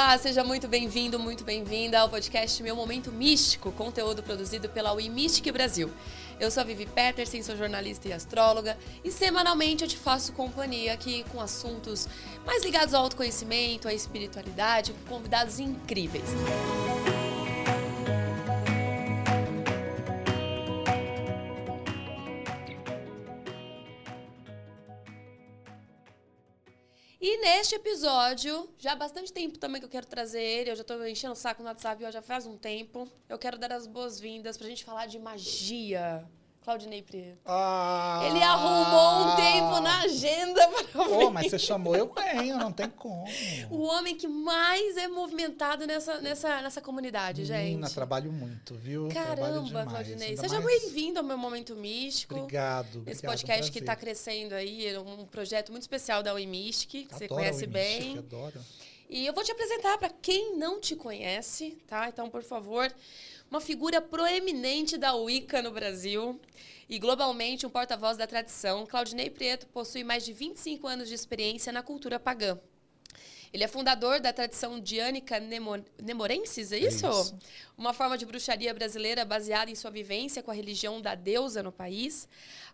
Olá, seja muito bem-vindo, muito bem-vinda ao podcast Meu Momento Místico, conteúdo produzido pela WeMystic Brasil. Eu sou a Vivi Peterson, sou jornalista e astróloga, e semanalmente eu te faço companhia aqui com assuntos mais ligados ao autoconhecimento, à espiritualidade, com convidados incríveis. E neste episódio, já há bastante tempo também que eu quero trazer ele, eu já estou enchendo o saco no WhatsApp já faz um tempo. Eu quero dar as boas-vindas para a gente falar de magia. Claudinei Prieto. Ah, Ele arrumou um tempo na agenda para Pô, mas você chamou, eu venho, não tem como. O homem que mais é movimentado nessa, nessa, nessa comunidade, Menina, gente. trabalho muito, viu? Caramba. Claudinei. Seja mais- bem-vindo ao meu Momento Místico. Obrigado, Esse obrigado, podcast um que está crescendo aí, é um projeto muito especial da Uimistic, que você Adoro conhece o bem. Adoro. E eu vou te apresentar para quem não te conhece, tá? Então, por favor, uma figura proeminente da Wicca no Brasil e globalmente um porta-voz da tradição, Claudinei Prieto possui mais de 25 anos de experiência na cultura pagã. Ele é fundador da tradição diânica nemo, nemorensis, é isso? isso. Uma forma de bruxaria brasileira baseada em sua vivência com a religião da deusa no país.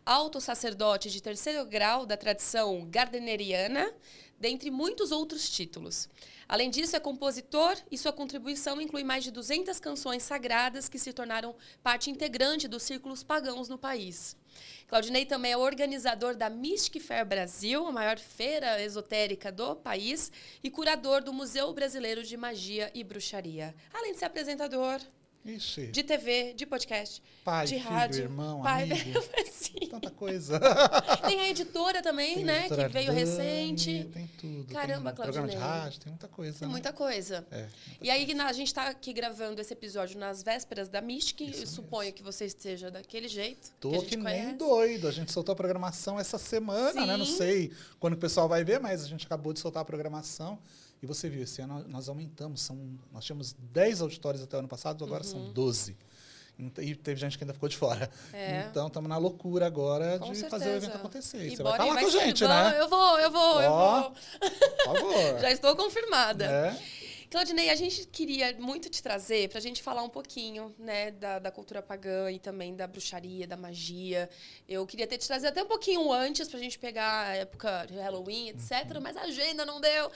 Alto sacerdote de terceiro grau da tradição gardneriana, dentre muitos outros títulos. Além disso, é compositor e sua contribuição inclui mais de 200 canções sagradas que se tornaram parte integrante dos círculos pagãos no país. Claudinei também é organizador da Mystic Fair Brasil, a maior feira esotérica do país, e curador do Museu Brasileiro de Magia e Bruxaria. Além de ser apresentador Ixi, de TV, de podcast, pai, de filho, rádio. irmão, pai, amigo. tanta coisa. Tem a editora também, Tem né? doutora Que veio Dani, recente. Tem tudo. Caramba, tem programa de rádio, tem muita coisa, Tem né? muita coisa. É, E aí, na- a gente está aqui gravando esse episódio nas vésperas da Mystic. Isso Eu suponho que você esteja daquele jeito. Tô que que, nem doido. A gente soltou a programação essa semana, né? Não Sim. sei quando o pessoal vai ver, mas a gente acabou de soltar a programação. E você viu, esse ano nós aumentamos. São, nós tínhamos 10 auditórios até o ano passado, agora Uhum. são 12. E teve gente que ainda ficou de fora. É. Então estamos na loucura agora Com de certeza. fazer o evento acontecer. E você bora, vai falar e com a gente, né? Eu vou, eu vou, eu Ó, vou. Por favor. Já estou confirmada. É? Claudinei, a gente queria muito te trazer para a gente falar um pouquinho né, da, da cultura pagã e também da bruxaria, da magia. Eu queria ter te trazido até um pouquinho antes para a gente pegar a época de Halloween, etc. Mas a agenda não deu.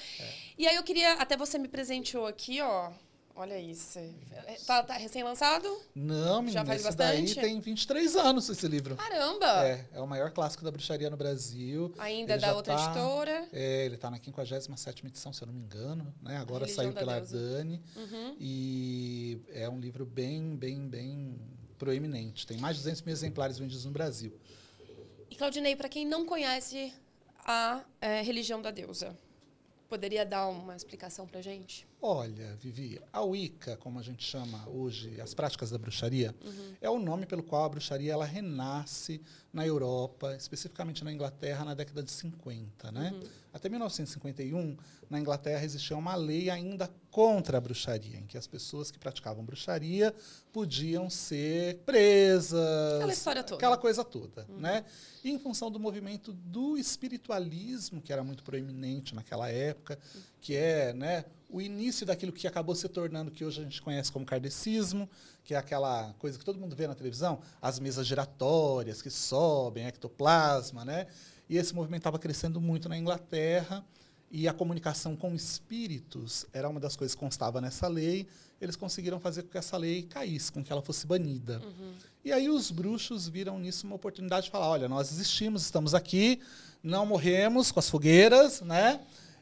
E aí eu queria. Até você me presenteou aqui, ó. Olha isso. Tá, tá recém-lançado? Não, menina, Já faz esse daí bastante? tem 23 anos esse livro. Caramba! É, é o maior clássico da bruxaria no Brasil. Ainda Ele da outra tá- editora. É, ele está na 57 edição, se eu não me engano. Né? Agora Religião saiu pela Deusa. Dani. Uhum. E é um livro bem, bem, bem proeminente. Tem mais de 200 mil exemplares vendidos no Brasil. E Claudinei, para quem não conhece a eh, religião da deusa, poderia dar uma explicação pra gente? Olha, Vivi, a Wicca, como a gente chama hoje, as práticas da bruxaria, é o nome pelo qual a bruxaria ela renasce na Europa, especificamente na Inglaterra, na década de 50. Né? Até 1951, na Inglaterra existia uma lei ainda contra a bruxaria, em que as pessoas que praticavam bruxaria podiam ser presas. Aquela história toda. Aquela coisa toda. Né? E em função do movimento do espiritualismo, que era muito proeminente naquela época, que é né, o início daquilo que acabou se tornando que hoje a gente conhece como kardecismo, que é aquela coisa que todo mundo vê na televisão, as mesas giratórias que sobem, ectoplasma, né? E esse movimento estava crescendo muito na Inglaterra e a comunicação com espíritos era uma das coisas que constava nessa lei. Eles conseguiram fazer com que essa lei caísse, com que ela fosse banida. E aí os bruxos viram nisso uma oportunidade de falar: olha, nós existimos, estamos aqui, não morremos com as fogueiras, né?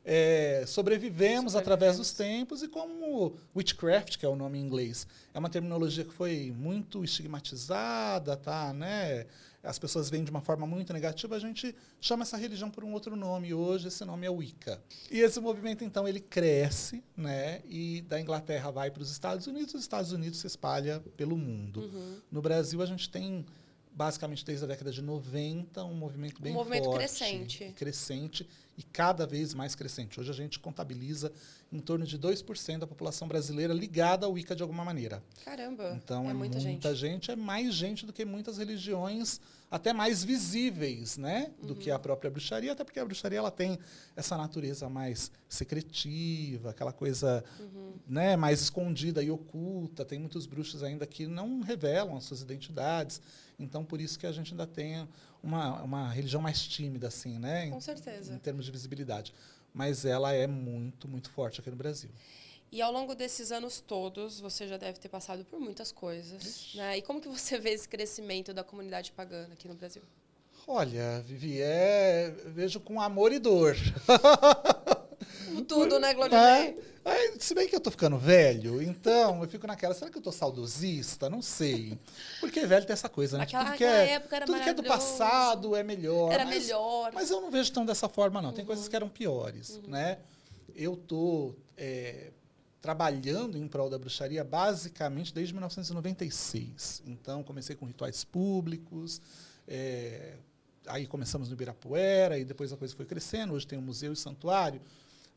É, sobrevivemos através dos tempos e como witchcraft, que é o nome em inglês, é uma terminologia que foi muito estigmatizada, tá, né? As pessoas veem de uma forma muito negativa, a gente chama essa religião por um outro nome. Hoje esse nome é Wicca. E esse movimento então ele cresce, né? E da Inglaterra vai para os Estados Unidos, os Estados Unidos se espalha pelo mundo. Uhum. No Brasil a gente tem basicamente desde a década de 90 um movimento bem Um movimento forte, crescente. crescente e cada vez mais crescente. Hoje a gente contabiliza em torno de 2% da população brasileira ligada ao Wicca de alguma maneira. Caramba, Então é é, muita muita, gente. é mais gente do que muitas religiões, até mais visíveis, né, do que Uhum. a própria bruxaria, até porque a bruxaria ela tem essa natureza mais secretiva, aquela coisa, Uhum. né, mais escondida e oculta. Tem muitos bruxos ainda que não revelam as suas identidades. Então por isso que a gente ainda tem uma, uma religião mais tímida assim, né, Com em, certeza. em termos de visibilidade. Mas ela é muito, muito forte aqui no Brasil. E ao longo desses anos todos, você já deve ter passado por muitas coisas. Né? E como que você vê esse crescimento da comunidade pagana aqui no Brasil? Olha, Vivi, é, vejo com amor e dor. Tudo, né, Glodinei? É, aí, se bem que eu tô ficando velho, então eu fico naquela, será que eu tô saudosista? Não sei. Porque velho tem essa coisa, né? Aquela- tudo que é, época era tudo que é do passado é melhor. Era mas, melhor. Mas eu não vejo tão dessa forma, não. Tem Uhum. coisas que eram piores, né? Eu tô é, trabalhando em prol da bruxaria basicamente desde 1996. Então, comecei com rituais públicos, é, aí começamos no Ibirapuera, e depois a coisa foi crescendo. Hoje tem um museu e santuário.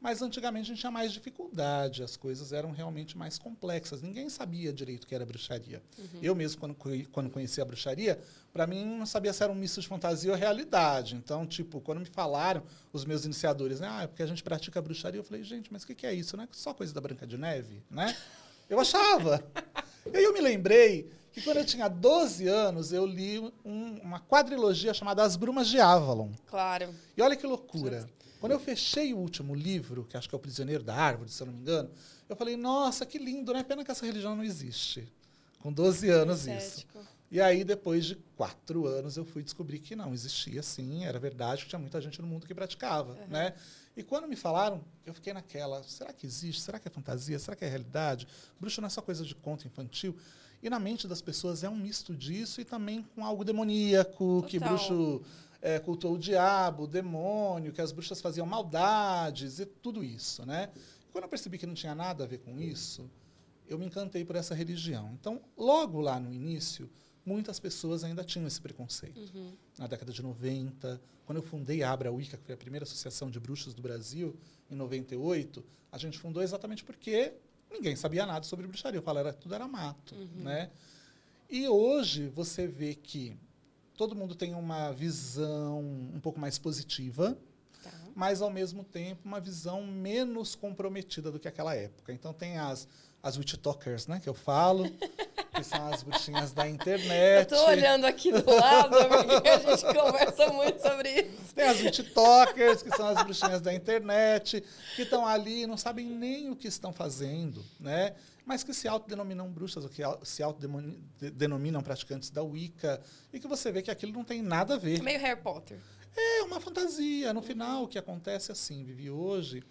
Mas antigamente a gente tinha mais dificuldade, as coisas eram realmente mais complexas. Ninguém sabia direito o que era bruxaria. Eu mesmo, quando, quando conheci a bruxaria, para mim não sabia se era um misto de fantasia ou realidade. Então, tipo, quando me falaram, os meus iniciadores, né, ah, é porque a gente pratica bruxaria, eu falei, gente, mas o que, que é isso? Não é só coisa da Branca de Neve, né? Eu achava. e aí eu me lembrei que quando eu tinha 12 anos, eu li um- uma quadrilogia chamada As Brumas de Avalon. Claro. E olha que loucura. Quando eu fechei o último livro, que acho que é O Prisioneiro da Árvore, se eu não me engano, eu falei, nossa, que lindo, né? Pena que essa religião não existe. Com 12 anos isso. Cético. E aí, depois de quatro anos, eu fui descobrir que não, existia sim, era verdade, que tinha muita gente no mundo que praticava, né? E quando me falaram, eu fiquei naquela, será que existe? Será que é fantasia? Será que é realidade? Bruxo não é só coisa de conto infantil? E na mente das pessoas é um misto disso e também com algo demoníaco, que Total. bruxo é, cultuou o diabo, o demônio, que as bruxas faziam maldades e tudo isso, né? Quando eu percebi que não tinha nada a ver com isso, eu me encantei por essa religião. Então, logo lá no início, muitas pessoas ainda tinham esse preconceito. Uhum. Na década de 90, quando eu fundei a Abra Wicca, que foi a primeira associação de bruxos do Brasil, em 98, a gente fundou exatamente porque ninguém sabia nada sobre bruxaria. Eu falava, era, tudo era mato, né? E hoje você vê que todo mundo tem uma visão um pouco mais positiva, Tá. mas ao mesmo tempo uma visão menos comprometida do que aquela época. Então tem as as witch talkers, né, que eu falo, que são as bruxinhas da Eu internet. tô olhando aqui do lado, porque a gente conversa muito sobre isso. Tem as witch talkers, que são as bruxinhas da internet, que estão ali e não sabem nem o que estão fazendo, né? Mas que se autodenominam bruxas, ou que se autodenominam praticantes da Wicca, e que você vê que aquilo não tem nada a ver. Meio Harry Potter. É uma fantasia. No final, o que acontece é assim, Vivi, hoje,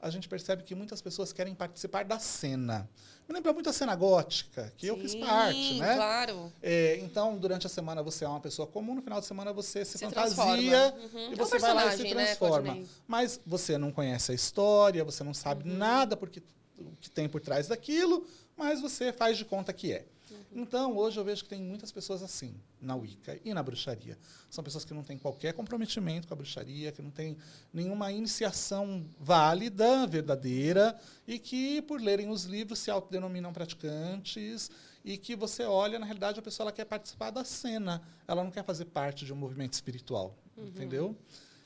a gente percebe que muitas pessoas querem participar da cena. Me lembra muito a cena gótica, que eu fiz Sim, parte, né? claro. É, então, durante a semana você é uma pessoa comum, no final de semana você se, Se fantasia. Uhum. e É você vai lá e se né, transforma. Claudinei? Mas você não conhece a história, você não sabe Uhum. nada porque o que tem por trás daquilo, mas você faz de conta que é. Uhum. Então, hoje eu vejo que tem muitas pessoas assim, na Wicca e na bruxaria. São pessoas que não têm qualquer comprometimento com a bruxaria, que não têm nenhuma iniciação válida, verdadeira, e que, por lerem os livros, se autodenominam praticantes, e que você olha, na realidade, a pessoa ela quer participar da cena, ela não quer fazer parte de um movimento espiritual, Uhum. entendeu?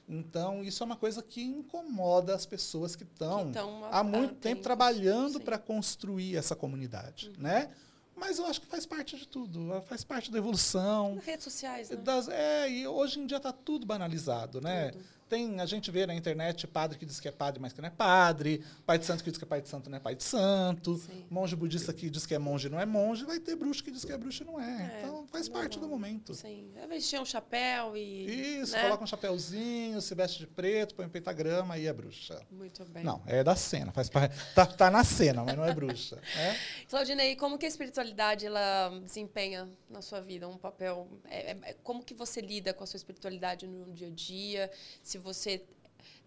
Então, isso é uma coisa que incomoda as pessoas que estão tão há muito atentos, tempo trabalhando para construir essa comunidade, né? Mas eu acho que faz parte de tudo, faz parte da evolução. Redes sociais, né? Das, é, e hoje em dia está tudo banalizado, né? Tudo. Tem, a gente vê na internet padre que diz que é padre, mas que não é padre, pai de santo que diz que é pai de santo, não é pai de santo, Sim. monge budista que diz que é monge, não é monge, vai ter bruxo que diz que é bruxo e não é. É, então faz parte do normal. momento. Sim. Vezes tinha um chapéu e. Isso, né? coloca um chapéuzinho, se veste de preto, põe um pentagrama e é bruxa. Muito bem. Não, é da cena, faz parte, tá, tá na cena, mas não é bruxa. né? Claudinei, como que a espiritualidade ela desempenha na sua vida um papel? é- é- é- como que você lida com a sua espiritualidade no dia a dia? Se você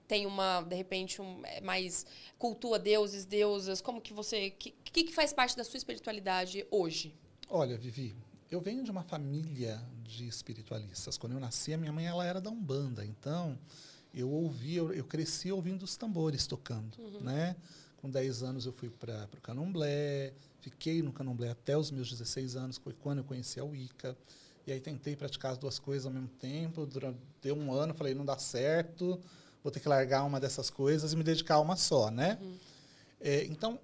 tem uma, de repente, um, é mais cultua deuses, deusas, como que você, que, que que faz parte da sua espiritualidade hoje? Olha, Vivi, eu venho de uma família de espiritualistas. Quando eu nasci, a minha mãe ela era da Umbanda. Então, eu ouvi, eu, eu cresci ouvindo os tambores tocando, uhum. né? Com 10 anos eu fui para o candomblé, fiquei no candomblé até os meus 16 anos, foi quando eu conheci a Wicca. E aí tentei praticar as duas coisas ao mesmo tempo, durante deu um ano, falei, não dá certo, vou ter que largar uma dessas coisas e me dedicar a uma só, né? Uhum. É, então,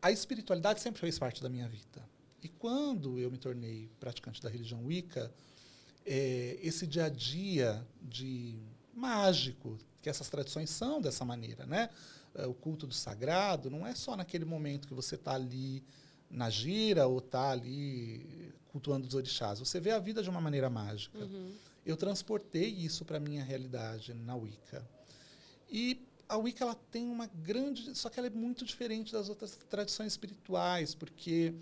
a espiritualidade sempre fez parte da minha vida. E quando eu me tornei praticante da religião Wicca, é, esse dia a dia de mágico, que essas tradições são dessa maneira, né? É, o culto do sagrado não é só naquele momento que você está ali na gira ou está ali cultuando os orixás. Você vê a vida de uma maneira mágica. Uhum. Eu transportei isso para a minha realidade na Wicca. E a Wicca ela tem uma grande. Só que ela é muito diferente das outras tradições espirituais, porque,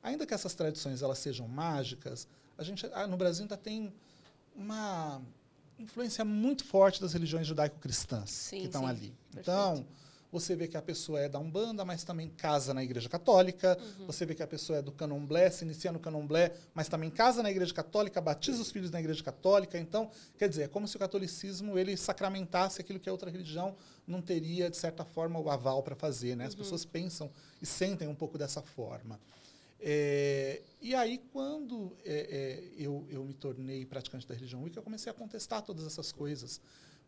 ainda que essas tradições elas sejam mágicas, a gente ah, no Brasil ainda tem uma influência muito forte das religiões judaico-cristãs que estão ali. Perfeito. Então você vê que a pessoa é da Umbanda, mas também casa na Igreja Católica. Uhum. Você vê que a pessoa é do Candomblé, se inicia no Candomblé, mas também casa na Igreja Católica, batiza os filhos na Igreja Católica. Então, quer dizer, é como se o catolicismo ele sacramentasse aquilo que a outra religião não teria, de certa forma, o aval para fazer. Né? As uhum. pessoas pensam e sentem um pouco dessa forma. É, e aí, quando é, é, eu, eu me tornei praticante da religião Wicca, eu comecei a contestar todas essas coisas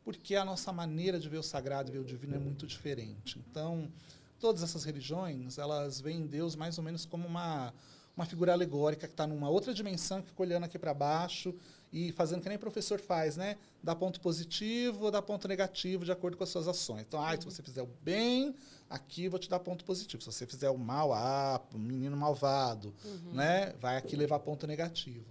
porque a nossa maneira de ver o sagrado e ver o divino é muito diferente. Então, todas essas religiões, elas veem Deus mais ou menos como uma, uma figura alegórica que está numa outra dimensão, que fica olhando aqui para baixo e fazendo que nem professor faz, né? Dá ponto positivo ou dá ponto negativo de acordo com as suas ações. Então, ah, se você fizer o bem, aqui vou te dar ponto positivo. Se você fizer o mal, ah, menino malvado, uhum. né? Vai aqui levar ponto negativo.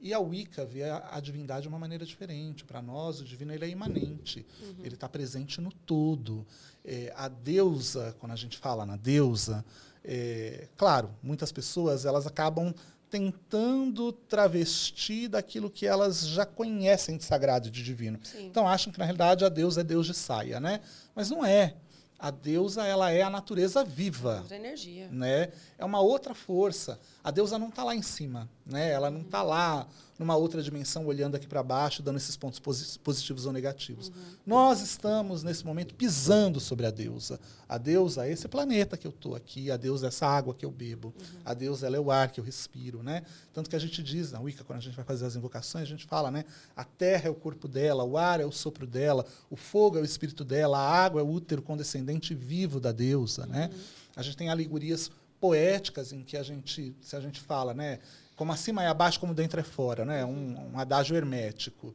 E a Wicca vê a, a divindade de uma maneira diferente. Para nós, o divino ele é imanente, uhum. ele está presente no todo. É, a deusa, quando a gente fala na deusa, é, claro, muitas pessoas elas acabam tentando travestir daquilo que elas já conhecem de sagrado e de divino. Sim. Então acham que na realidade a deusa é Deus de saia, né? Mas não é a deusa ela é a natureza viva. Outra energia. Né? É uma outra força. A deusa não está lá em cima. Né? Ela não está lá numa outra dimensão, olhando aqui para baixo, dando esses pontos positivos ou negativos. Uhum. Nós estamos, nesse momento, pisando sobre a deusa. A deusa é esse planeta que eu estou aqui, a deusa é essa água que eu bebo, uhum. a deusa ela é o ar que eu respiro. Né? Tanto que a gente diz na Wicca, quando a gente vai fazer as invocações, a gente fala, né? a terra é o corpo dela, o ar é o sopro dela, o fogo é o espírito dela, a água é o útero condescendente vivo da deusa. Né? Uhum. Né? A gente tem alegorias poéticas em que a gente, se a gente fala, né? Como acima é abaixo, como dentro é fora, né? um, um adágio hermético.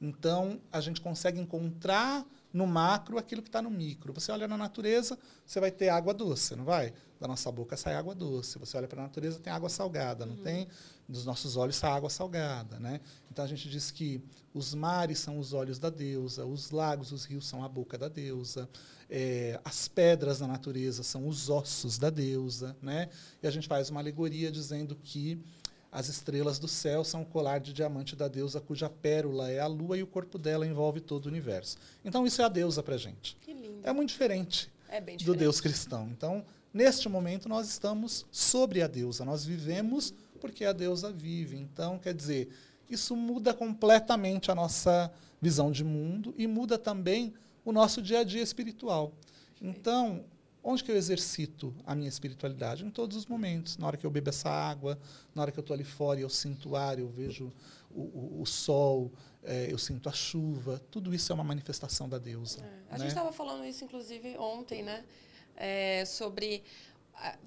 Então, a gente consegue encontrar no macro aquilo que está no micro. Você olha na natureza, você vai ter água doce, não vai? Da nossa boca sai água doce. Você olha para a natureza, tem água salgada, não uhum. tem? Dos nossos olhos sai água salgada, né? Então a gente diz que os mares são os olhos da deusa, os lagos, os rios são a boca da deusa, é, as pedras da natureza são os ossos da deusa, né? E a gente faz uma alegoria dizendo que as estrelas do céu são o colar de diamante da deusa, cuja pérola é a lua e o corpo dela envolve todo o universo. Então, isso é a deusa para gente. Que lindo. É muito diferente, é diferente do Deus cristão. Então, neste momento, nós estamos sobre a deusa. Nós vivemos porque a deusa vive. Então, quer dizer, isso muda completamente a nossa visão de mundo e muda também o nosso dia a dia espiritual. Então, Onde que eu exercito a minha espiritualidade? Em todos os momentos. Na hora que eu bebo essa água, na hora que eu estou ali fora e eu sinto o ar, eu vejo o, o, o sol, é, eu sinto a chuva. Tudo isso é uma manifestação da deusa. É. A né? gente estava falando isso, inclusive, ontem, né? É, sobre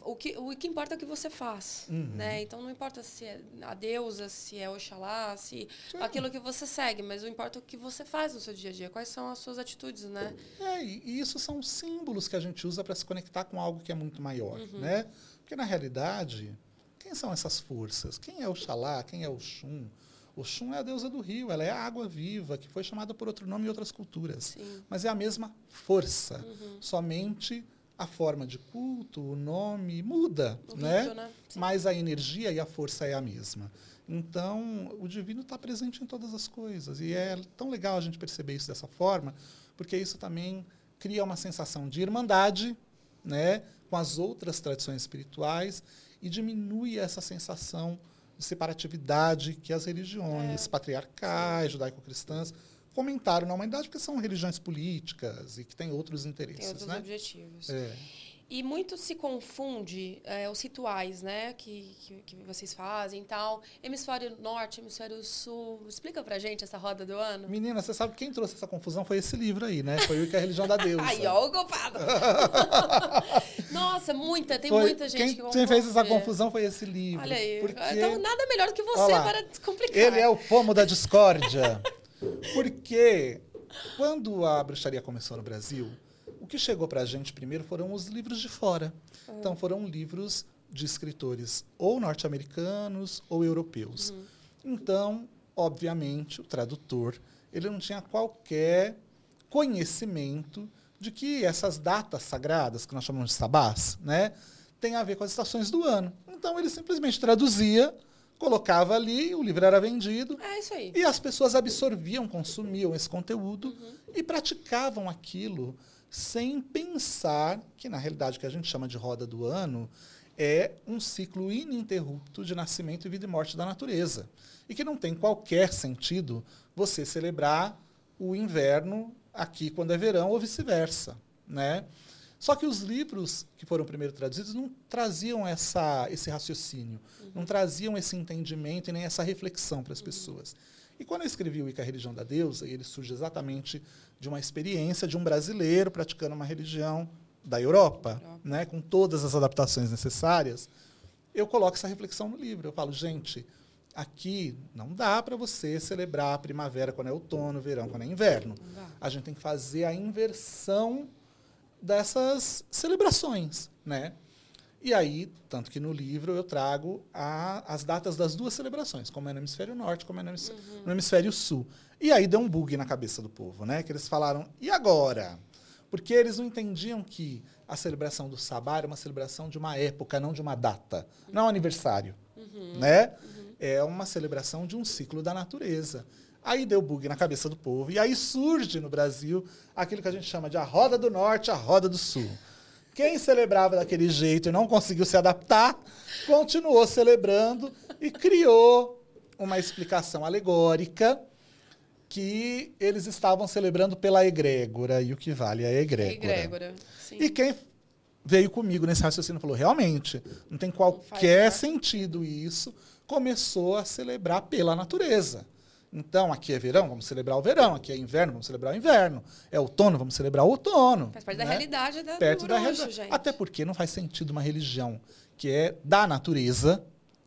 o que, o que importa é o que você faz, uhum. né? Então não importa se é a deusa, se é Oxalá, se Sim. aquilo que você segue, mas o importa é o que você faz no seu dia a dia, quais são as suas atitudes, né? É, e isso são símbolos que a gente usa para se conectar com algo que é muito maior, uhum. né? Porque na realidade, quem são essas forças? Quem é Oxalá? Quem é Oxum? Oxum é a deusa do rio, ela é a água viva, que foi chamada por outro nome em outras culturas. Sim. Mas é a mesma força, uhum. somente a forma de culto, o nome muda, o né? Rito, né? Mas a energia e a força é a mesma. Então, o divino está presente em todas as coisas. E é tão legal a gente perceber isso dessa forma, porque isso também cria uma sensação de irmandade né, com as outras tradições espirituais e diminui essa sensação de separatividade que as religiões é. patriarcais, judaico-cristãs, fomentaram na humanidade, porque são religiões políticas e que têm outros interesses, Tem outros né? objetivos. É. E muito se confunde é, os rituais, né, que, que, que vocês fazem e tal. Hemisfério norte, hemisfério sul. Explica pra gente essa roda do ano. Menina, você sabe que quem trouxe essa confusão foi esse livro aí, né? Foi o que é a religião da deusa. Aí, ó, o culpado. Nossa, muita, tem Foi- muita gente quem, que quem fez essa confunde. confusão foi esse livro. Olha aí. Porque Então, nada melhor do que você lá. para descomplicar. ele é o pomo da discórdia. Porque quando a bruxaria começou no Brasil, o que chegou pra gente primeiro foram os livros de fora. Então foram livros de escritores ou norte-americanos ou europeus. Então, obviamente, o tradutor, ele não tinha qualquer conhecimento de que essas datas sagradas, que nós chamamos de sabás, né, tem a ver com as estações do ano. Então ele simplesmente traduzia, colocava ali, o livro era vendido, É isso aí. e as pessoas absorviam, consumiam esse conteúdo e praticavam aquilo sem pensar que, na realidade, o que a gente chama de roda do ano é um ciclo ininterrupto de nascimento e vida e morte da natureza. E que não tem qualquer sentido você celebrar o inverno aqui quando é verão ou vice-versa. Né? Só que os livros que foram primeiro traduzidos não traziam essa, esse raciocínio, não traziam esse entendimento e nem essa reflexão para as pessoas. E quando eu escrevi o Ica, a Religião da Deusa, ele surge exatamente de uma experiência de um brasileiro praticando uma religião da Europa, Europa. né, com todas as adaptações necessárias, eu coloco essa reflexão no livro. Eu falo, gente, aqui não dá para você celebrar a primavera quando é outono, verão quando é inverno. A gente tem que fazer a inversão dessas celebrações, né? E aí, tanto que no livro eu trago a- as datas das duas celebrações, como é no hemisfério norte, como é no hemis- no hemisfério sul. E aí deu um bug na cabeça do povo, né? Que eles falaram, e agora? Porque eles não entendiam que a celebração do Sabá era uma celebração de uma época, não de uma data. Não é um aniversário, né? É uma celebração de um ciclo da natureza. Aí deu bug na cabeça do povo. E aí surge no Brasil aquilo que a gente chama de a roda do norte, a roda do sul. Quem celebrava daquele jeito e não conseguiu se adaptar, continuou celebrando e criou uma explicação alegórica que eles estavam celebrando pela egrégora, e o que vale é a egrégora. Egrégora. E quem veio comigo nesse raciocínio falou: realmente, não tem qualquer sentido isso, começou a celebrar pela natureza. Então, aqui é verão, vamos celebrar o verão. Aqui é inverno, vamos celebrar o inverno. É outono, vamos celebrar o outono. Faz parte da né? realidade da, Perto do da realidade. gente. Até porque não faz sentido uma religião que é da natureza,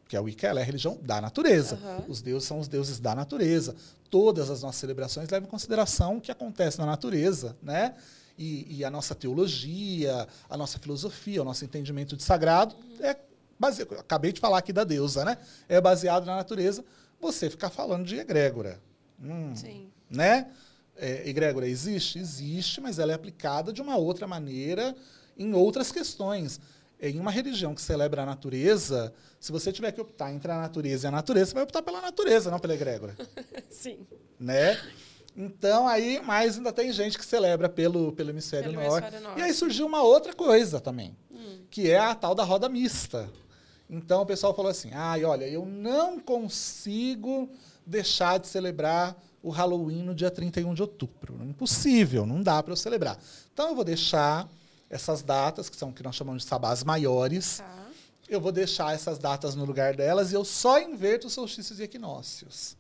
que a Wicca ela é a religião da natureza. Aham. Os deuses são os deuses da natureza. Todas as nossas celebrações levam em consideração o que acontece na natureza, né? E, e a nossa teologia, a nossa filosofia, o nosso entendimento de sagrado é baseado. Acabei de falar aqui da deusa, né? É baseado na natureza. Você ficar falando de egrégora. Hum, Sim. né? É, egrégora existe? Existe, mas ela é aplicada de uma outra maneira em outras questões. Em uma religião que celebra a natureza, se você tiver que optar entre a natureza e a natureza, você vai optar pela natureza, não pela egrégora, Sim. né? Então, aí, mas ainda tem gente que celebra pelo, pelo hemisfério, Pelo norte. hemisfério norte. E aí surgiu uma outra coisa também, Hum. que é a tal da roda mista. Então o pessoal falou assim: ai, olha, eu não consigo deixar de celebrar o Halloween no dia 31 de outubro. Impossível, não dá para eu celebrar. Então eu vou deixar essas datas, que são o que nós chamamos de sabás maiores, Tá. eu vou deixar essas datas no lugar delas e eu só inverto os solstícios e equinócios.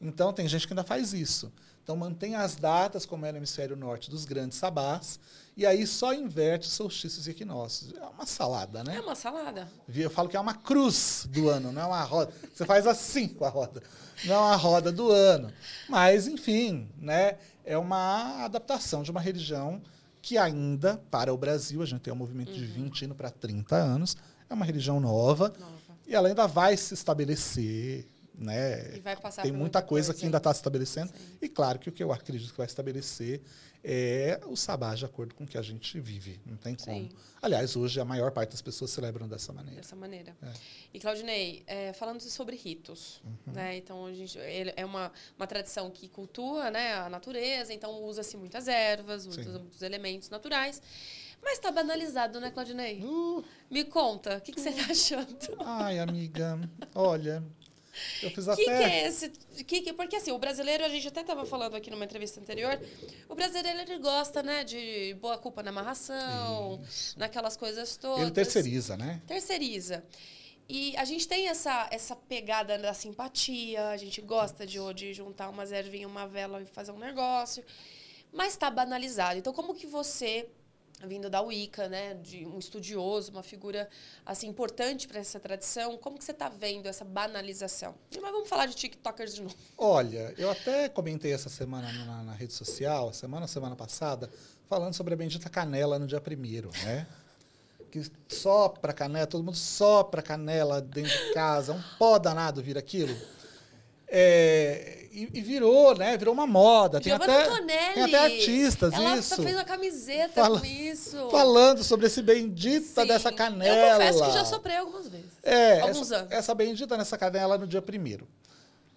Então, tem gente que ainda faz isso. Então, mantém as datas, como é no hemisfério norte, dos grandes sabás, e aí só inverte os solstícios e equinócios. É uma salada, né? É uma salada. Eu falo que é uma cruz do ano, não é uma roda. Você faz assim com a roda. Não é uma roda do ano. Mas, enfim, né? é uma adaptação de uma religião que ainda, para o Brasil, a gente tem um movimento de 20 indo para 30 anos, é uma religião nova Nova. e ela ainda vai se estabelecer. Né? Tem muita coisa que ainda está se estabelecendo. Sim. E claro que o que eu acredito que vai estabelecer é o sabá de acordo com o que a gente vive. Não tem como. Sim. Aliás, hoje a maior parte das pessoas celebram dessa maneira. Dessa maneira. É. E, Claudinei, é, falando sobre ritos, Uhum. né? Então, a gente, é uma, uma tradição que cultua né, a natureza, então usa-se muitas ervas, usa muitos elementos naturais. Mas está banalizado, né, Claudinei? Uh, Me conta, o que, que você está achando? ai, amiga, olha, Eu fiz até. que é esse? Que, que, porque assim, o brasileiro, a gente até estava falando aqui numa entrevista anterior, o brasileiro ele gosta, né, de boa culpa na amarração, naquelas coisas todas. Ele terceiriza, né? Terceiriza. E a gente tem essa, essa pegada da simpatia, a gente gosta de, de juntar umas ervinhas, uma vela e fazer um negócio, mas está banalizado. Então, como que você vindo da Wicca, né, de um estudioso, uma figura assim importante para essa tradição. Como que você está vendo essa banalização? Mas vamos falar de TikTokers de novo. Olha, eu até comentei essa semana na, na rede social, semana semana passada, falando sobre a bendita canela no dia primeiro, né? Que sopra canela, todo mundo sopra canela dentro de casa, um pó danado vira aquilo. É, e, e, virou, né? Virou uma moda. Tem até, tem até artistas, ela isso. Ela fez uma camiseta Fala, com isso. Falando sobre esse bendita Sim, dessa canela. Eu confesso que já soprei algumas vezes. É, alguns essa, anos. essa bendita nessa canela no dia primeiro.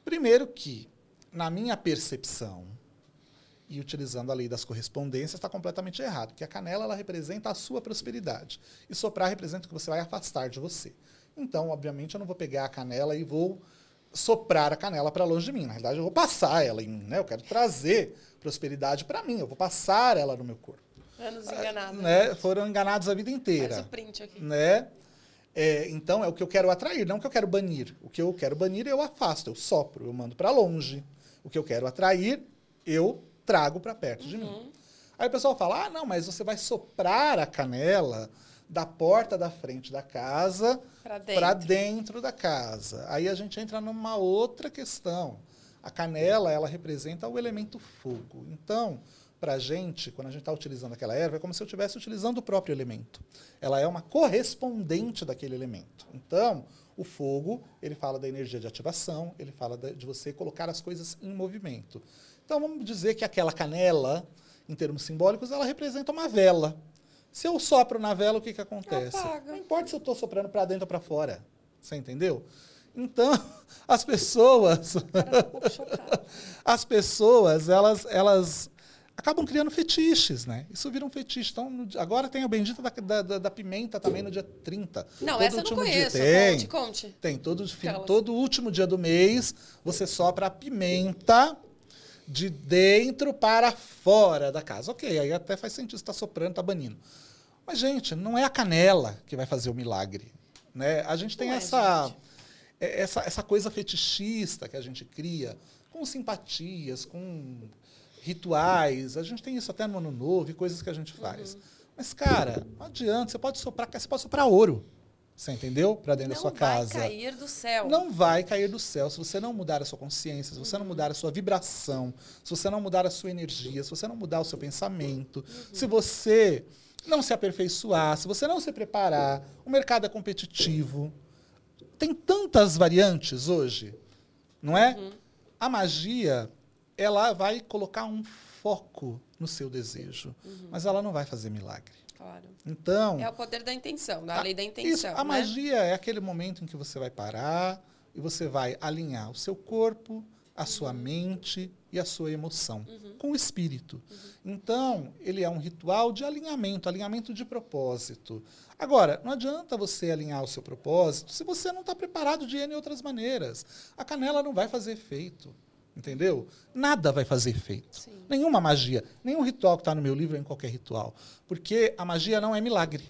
Primeiro que, na minha percepção, e utilizando a lei das correspondências, está completamente errado. Porque a canela ela representa a sua prosperidade. E soprar representa o que você vai afastar de você. Então, obviamente, eu não vou pegar a canela e vou soprar a canela para longe de mim. Na realidade, eu vou passar ela em mim, né? Eu quero trazer prosperidade para mim, eu vou passar ela no meu corpo. Anos enganados. Né? Foram enganados a vida inteira. Faz o print aqui. Né? É, então, é o que eu quero atrair, não o que eu quero banir. O que eu quero banir, eu afasto, eu sopro, eu mando para longe. O que eu quero atrair, eu trago para perto uhum. de mim. Uhum. Aí o pessoal fala: ah, não, mas você vai soprar a canela da porta da frente da casa para dentro. dentro da casa. Aí a gente entra numa outra questão. A canela, ela representa o elemento fogo. Então, para a gente, quando a gente está utilizando aquela erva, é como se eu estivesse utilizando o próprio elemento. Ela é uma correspondente daquele elemento. Então, o fogo, ele fala da energia de ativação, ele fala de você colocar as coisas em movimento. Então, vamos dizer que aquela canela, em termos simbólicos, ela representa uma vela. Se eu sopro na vela, o que, que acontece? Apaga. Não importa se eu estou soprando para dentro ou para fora. Você entendeu? Então, as pessoas. as pessoas, elas, elas acabam criando fetiches, né? Isso vira um fetiche. Então, agora tem a bendita da, da, da pimenta também no dia 30. Não, todo essa eu não conheço. Tem, conte, conte. Tem. Todo, todo último dia do mês, você sopra a pimenta de dentro para fora da casa. Ok, aí até faz sentido, está soprando, está banindo. Mas, gente, não é a canela que vai fazer o milagre. Né? A gente tem essa, é, essa, essa coisa fetichista que a gente cria com simpatias, com rituais. A gente tem isso até no ano novo e coisas que a gente faz. Uhum. Mas, cara, não adianta. Você pode soprar, você pode soprar ouro. Você entendeu? Para dentro não da sua casa. Não vai cair do céu. Não vai cair do céu se você não mudar a sua consciência, se você não mudar a sua vibração, se você não mudar a sua energia, se você não mudar o seu pensamento, uhum. se você não se aperfeiçoar, se você não se preparar, o mercado é competitivo. Tem tantas variantes hoje, não é? Uhum. A magia, ela vai colocar um foco no seu desejo, uhum. mas ela não vai fazer milagre. Claro. Então. É o poder da intenção, da a, lei da intenção. Isso, a né? magia é aquele momento em que você vai parar e você vai alinhar o seu corpo, a sua uhum. mente e a sua emoção uhum. com o espírito. Uhum. Então, ele é um ritual de alinhamento, alinhamento de propósito. Agora, não adianta você alinhar o seu propósito se você não está preparado de N outras maneiras. A canela não vai fazer efeito. Entendeu? Nada vai fazer efeito. Sim. Nenhuma magia. Nenhum ritual que está no meu livro é em qualquer ritual. Porque a magia não é milagre.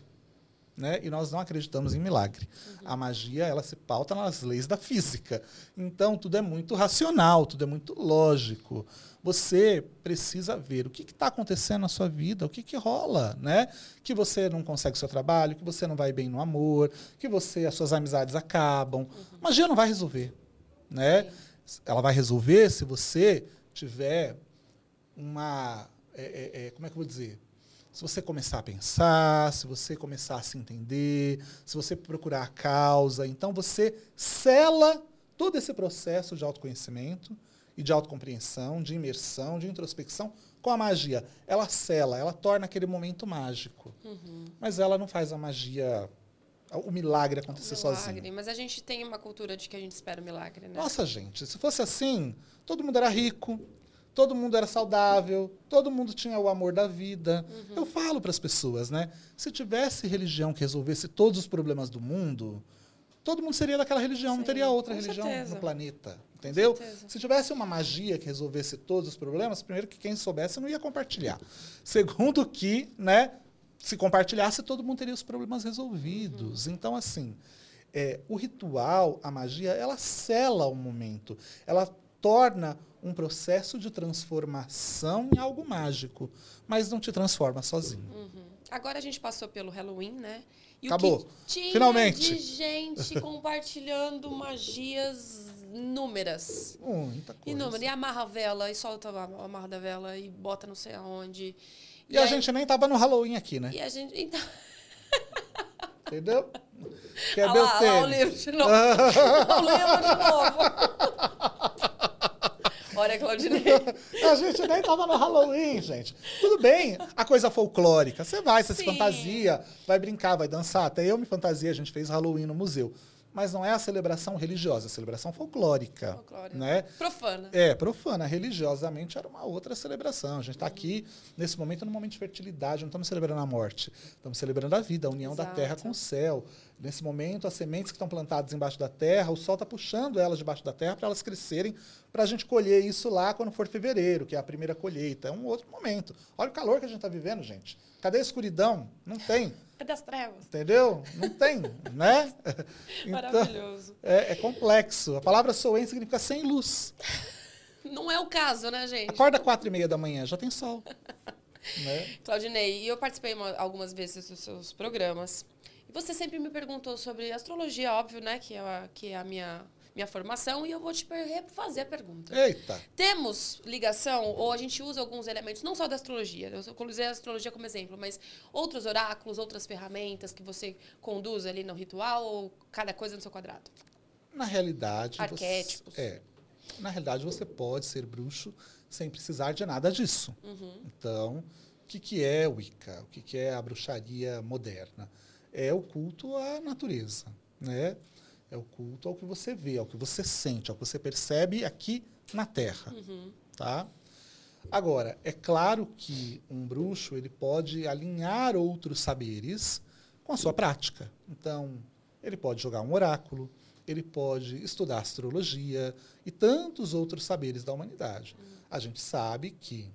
Né? E nós não acreditamos em milagre. Uhum. A magia ela se pauta nas leis da física. Então tudo é muito racional, tudo é muito lógico. Você precisa ver o que está acontecendo na sua vida, o que, que rola, né? Que você não consegue o seu trabalho, que você não vai bem no amor, que você as suas amizades acabam. Uhum. Magia não vai resolver, né? Sim ela vai resolver se você tiver uma. É, é, é, como é que eu vou dizer? Se você começar a pensar, se você começar a se entender, se você procurar a causa, então você sela todo esse processo de autoconhecimento e de autocompreensão, de imersão, de introspecção com a magia. Ela sela, ela torna aquele momento mágico. Uhum. Mas ela não faz a magia o milagre acontecer o milagre, sozinho. Mas a gente tem uma cultura de que a gente espera o milagre, né? Nossa, gente, se fosse assim, todo mundo era rico, todo mundo era saudável, todo mundo tinha o amor da vida. Uhum. Eu falo para as pessoas, né? Se tivesse religião que resolvesse todos os problemas do mundo, todo mundo seria daquela religião, não Sim, teria outra religião certeza. no planeta. Entendeu? Se tivesse uma magia que resolvesse todos os problemas, primeiro que quem soubesse não ia compartilhar. Segundo que, né, se compartilhasse, todo mundo teria os problemas resolvidos. Então, assim, é, o ritual, a magia, ela sela o momento. Ela torna um processo de transformação em algo mágico, mas não te transforma sozinho. Uhum. Agora a gente passou pelo Halloween, né? E Acabou. o que tinha Finalmente. de gente compartilhando magias inúmeras. Muita coisa. Inúmeras. E amarra a vela, e solta a amarra da vela, e bota não sei aonde. E, a aí- gente nem tava no Halloween aqui, né? E a gente... Então, Entendeu? Quer ver lá, o lá o livro de novo. o livro de novo. Olha, Claudinei. A gente nem tava no Halloween, gente. Tudo bem, a coisa folclórica. Você vai, você se Sim. fantasia, vai brincar, vai dançar. Até eu me fantasia, a gente fez Halloween no museu. Mas não é a celebração religiosa, é a celebração folclórica. Folclórica. Né? Profana. É, profana. Religiosamente era uma outra celebração. A gente está aqui, nesse momento, num momento de fertilidade. Não estamos celebrando a morte. Estamos celebrando a vida, a união da Exato. terra com o céu. Nesse momento, as sementes que estão plantadas embaixo da terra, o sol está puxando elas debaixo da terra para elas crescerem, para a gente colher isso lá quando for fevereiro, que é a primeira colheita. É um outro momento. Olha o calor que a gente está vivendo, gente. Cadê a escuridão? Não tem. É das trevas. Entendeu? Não tem, né? Então, Maravilhoso. é, é complexo. A palavra soen significa sem luz. Não é o caso, né, gente? Acorda quatro e meia da manhã, já tem sol. né? Claudinei, e eu participei uma- algumas vezes dos seus programas. E você sempre me perguntou sobre astrologia, óbvio, né? Que é a, que é a minha, minha formação. E eu vou te refazer a pergunta. Eita. Temos ligação, ou a gente usa alguns elementos, não só da astrologia, eu usei a astrologia como exemplo, mas outros oráculos, outras ferramentas que você conduz ali no ritual, ou cada coisa no seu quadrado? Na realidade. Arquétipos. Você, é. Na realidade, você pode ser bruxo sem precisar de nada disso. Uhum. Então, o que, que é Wicca? O que, que é a bruxaria moderna? É o culto à natureza, né? É o culto ao que você vê, ao que você sente, ao que você percebe aqui na Terra, Uhum. tá? Agora, é claro que um bruxo ele pode alinhar outros saberes com a sua prática. Então, ele pode jogar um oráculo, ele pode estudar astrologia e tantos outros saberes da humanidade. A gente sabe que,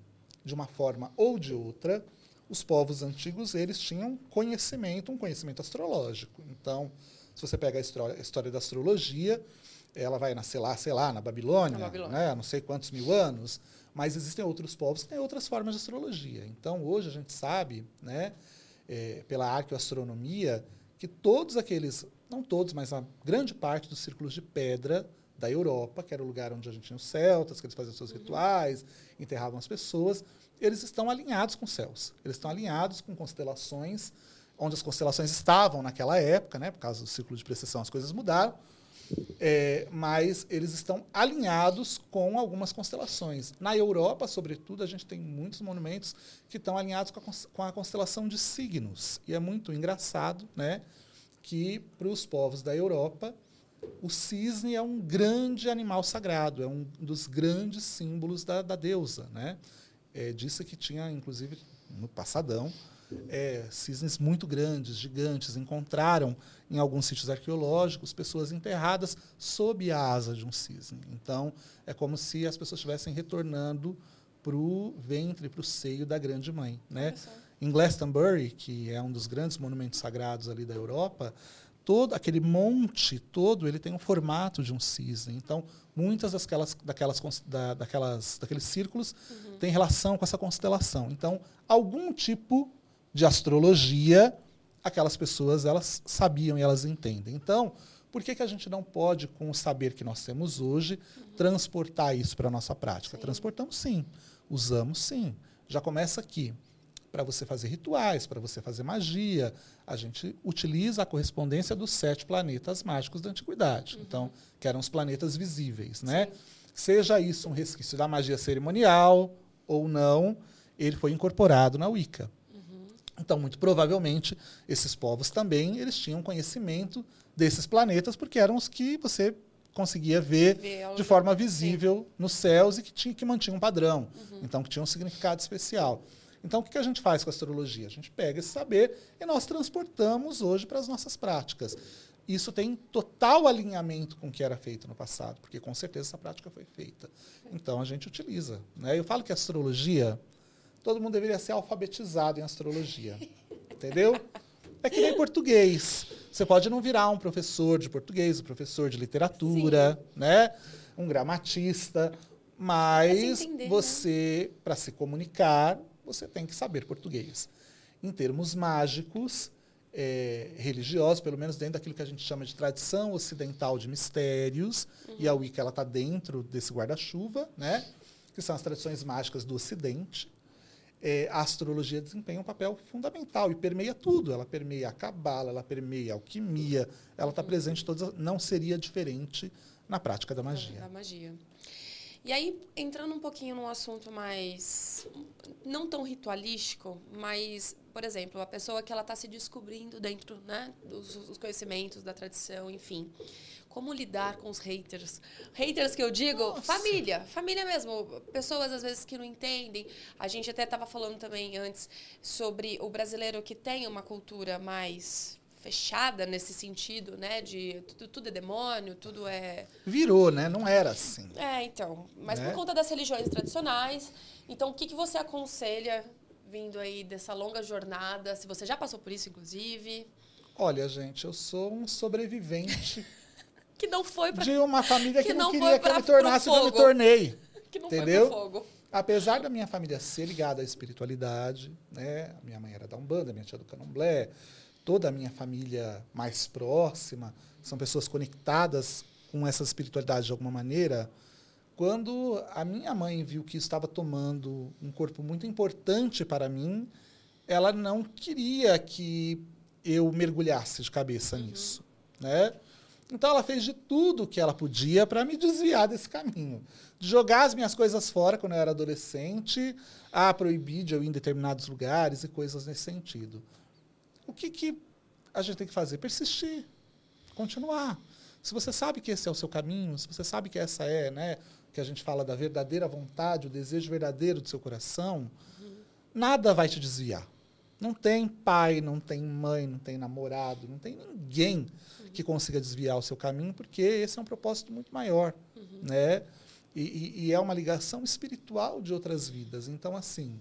de uma forma ou de outra, os povos antigos eles tinham conhecimento, um conhecimento astrológico. Então, se você pega a história, a história da astrologia, ela vai nascer lá, sei lá, na Babilônia, Na Babilônia. né, não sei quantos mil anos, mas existem outros povos que têm outras formas de astrologia. Então, hoje a gente sabe, né, é, pela arqueoastronomia, que todos aqueles, não todos, mas a grande parte dos círculos de pedra da Europa, que era o lugar onde a gente tinha os celtas, que eles faziam seus rituais, enterravam as pessoas, eles estão alinhados com os céus. Eles estão alinhados com constelações, onde as constelações estavam naquela época, né, por causa do ciclo de precessão, as coisas mudaram. É, mas eles estão alinhados com algumas constelações. Na Europa, sobretudo, a gente tem muitos monumentos que estão alinhados com a, com a constelação de signos. E é muito engraçado né, que, para os povos da Europa, o cisne é um grande animal sagrado, é um dos grandes símbolos da, da deusa. Né? É, disse que tinha, inclusive, no passadão, é, cisnes muito grandes, gigantes, encontraram em alguns sítios arqueológicos pessoas enterradas sob a asa de um cisne. Então, é como se as pessoas estivessem retornando para o ventre, para o seio da grande mãe. Né? Em Glastonbury, que é um dos grandes monumentos sagrados ali da Europa, todo aquele monte todo ele tem um formato de um cisne. Então, muitas daquelas, daquelas, da, daquelas, daqueles círculos têm relação com essa constelação. Então, algum tipo de astrologia, aquelas pessoas elas sabiam e elas entendem. Então, por que, que a gente não pode, com o saber que nós temos hoje, transportar isso para a nossa prática? Sim. Transportamos sim, usamos sim. Já começa aqui. Para você fazer rituais, para você fazer magia, a gente utiliza a correspondência dos sete planetas mágicos da antiguidade. Então, que eram os planetas visíveis, né? Sim. Seja isso um resquício da magia cerimonial ou não, ele foi incorporado na Wicca. Então, muito provavelmente, esses povos também eles tinham conhecimento desses planetas, porque eram os que você conseguia ver de forma visível nos céus e que, tinha, que mantinha um padrão. Então, que tinha um significado especial. Então, o que a gente faz com a astrologia? A gente pega esse saber e nós transportamos hoje para as nossas práticas. Isso tem total alinhamento com o que era feito no passado, porque com certeza essa prática foi feita. Então, a gente utiliza. Né? Eu falo que a astrologia, todo mundo deveria ser alfabetizado em astrologia. entendeu? É que nem português. Você pode não virar um professor de português, um professor de literatura, Sim. né? Um gramatista, mas entender, você, né? para se comunicar, você tem que saber português. Em termos mágicos, é, religiosos, pelo menos dentro daquilo que a gente chama de tradição ocidental de mistérios, uhum. e a Wicca está dentro desse guarda-chuva, né? que são as tradições mágicas do Ocidente, é, a astrologia desempenha um papel fundamental e permeia tudo. Ela permeia a cabala, ela permeia a alquimia, ela está presente em todas. Não seria diferente na prática da magia. Da magia. E aí, entrando um pouquinho num assunto mais não tão ritualístico, mas, por exemplo, a pessoa que ela está se descobrindo dentro né, dos, dos conhecimentos, da tradição, enfim como lidar com os haters. Haters que eu digo, Nossa. família, família mesmo. Pessoas às vezes que não entendem. A gente até estava falando também antes sobre o brasileiro que tem uma cultura mais fechada nesse sentido, né? De tudo, tudo, é demônio, tudo é. Virou, né? Não era assim. É, então. Mas né? por conta das religiões tradicionais. Então, o que, que você aconselha vindo aí dessa longa jornada? Se você já passou por isso, inclusive. Olha, gente, eu sou um sobrevivente que não foi para de uma família que, que não, não queria que eu me tornasse o que eu me tornei. Que não entendeu? foi fogo. Apesar da minha família ser ligada à espiritualidade, né? Minha mãe era da Umbanda, minha tia do Candomblé, toda a minha família mais próxima são pessoas conectadas com essa espiritualidade de alguma maneira. Quando a minha mãe viu que estava tomando um corpo muito importante para mim, ela não queria que eu mergulhasse de cabeça uhum. nisso, né? Então ela fez de tudo que ela podia para me desviar desse caminho. De jogar as minhas coisas fora quando eu era adolescente, a proibir de eu ir em determinados lugares e coisas nesse sentido. O que, que a gente tem que fazer? Persistir, continuar. Se você sabe que esse é o seu caminho, se você sabe que essa é, né, que a gente fala da verdadeira vontade, o desejo verdadeiro do seu coração, uhum. nada vai te desviar. Não tem pai, não tem mãe, não tem namorado, não tem ninguém que consiga desviar o seu caminho, porque esse é um propósito muito maior, uhum. né? E, e, e, é uma ligação espiritual de outras vidas. Então, assim,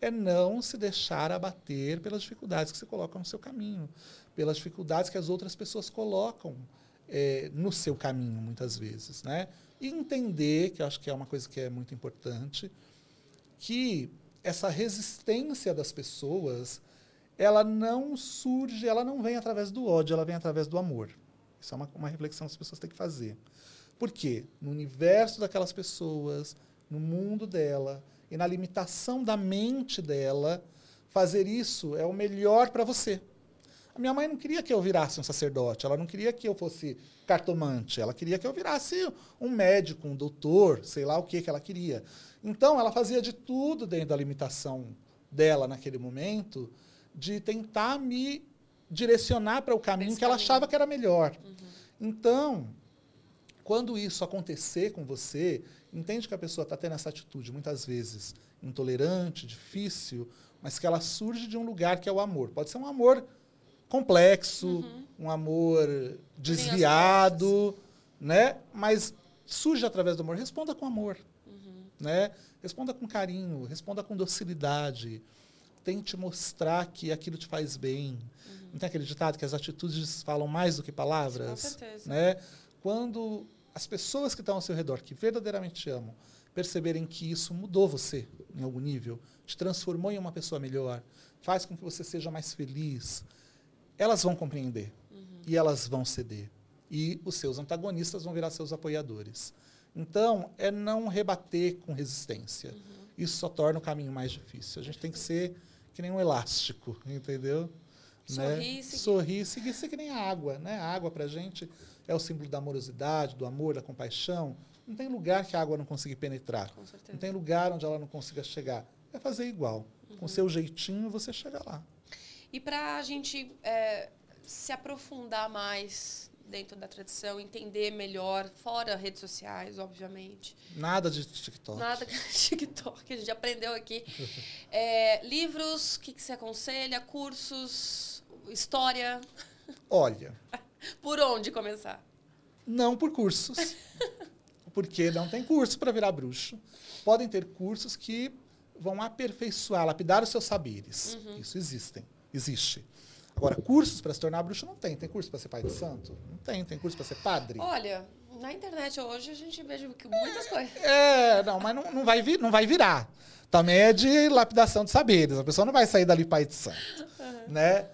é não se deixar abater pelas dificuldades que você coloca no seu caminho, pelas dificuldades que as outras pessoas colocam é, no seu caminho, muitas vezes, né? E entender, que eu acho que é uma coisa que é muito importante, que essa resistência das pessoas ela não surge, ela não vem através do ódio, ela vem através do amor. Isso é uma, uma reflexão que as pessoas têm que fazer. Por quê? No universo daquelas pessoas, no mundo dela e na limitação da mente dela, fazer isso é o melhor para você. A minha mãe não queria que eu virasse um sacerdote, ela não queria que eu fosse cartomante, ela queria que eu virasse um médico, um doutor, sei lá o que que ela queria. Então, ela fazia de tudo dentro da limitação dela naquele momento de tentar me direcionar para o caminho Esse que ela achava que era melhor. Uhum. Então, quando isso acontecer com você, entende que a pessoa está tendo essa atitude muitas vezes intolerante, difícil, mas que ela surge de um lugar que é o amor. Pode ser um amor complexo, uhum. um amor desviado, né? Mas surge através do amor. Responda com amor, uhum. né? Responda com carinho, responda com docilidade tente mostrar que aquilo te faz bem. Uhum. Não tem aquele ditado que as atitudes falam mais do que palavras? Com certeza. Né? Quando as pessoas que estão ao seu redor, que verdadeiramente te amam, perceberem que isso mudou você em algum nível, te transformou em uma pessoa melhor, faz com que você seja mais feliz, elas vão compreender uhum. e elas vão ceder. E os seus antagonistas vão virar seus apoiadores. Então, é não rebater com resistência. Uhum. Isso só torna o caminho mais difícil. A gente tem que ser que nem um elástico, entendeu? Sorrir, né? seguir. Sorrir, seguir, ser que nem a água. Né? A água, para a gente, é o símbolo da amorosidade, do amor, da compaixão. Não tem lugar que a água não consiga penetrar. Não tem lugar onde ela não consiga chegar. É fazer igual. Uhum. Com seu jeitinho, você chega lá. E para a gente é, se aprofundar mais dentro da tradição, entender melhor, fora redes sociais, obviamente. Nada de TikTok. Nada de TikTok, a gente aprendeu aqui. É, livros, o que, que você aconselha? Cursos, história? Olha. por onde começar? Não por cursos. porque não tem curso para virar bruxo. Podem ter cursos que vão aperfeiçoar, lapidar os seus saberes. Uhum. Isso existem, existe. Agora, cursos para se tornar bruxo não tem. Tem curso para ser pai de santo? Não tem. Tem curso para ser padre? Olha, na internet hoje a gente vê muitas coisas. É, não, mas não, não, vai vir, não vai virar. Também é de lapidação de saberes. A pessoa não vai sair dali pai de santo. Uhum. Né?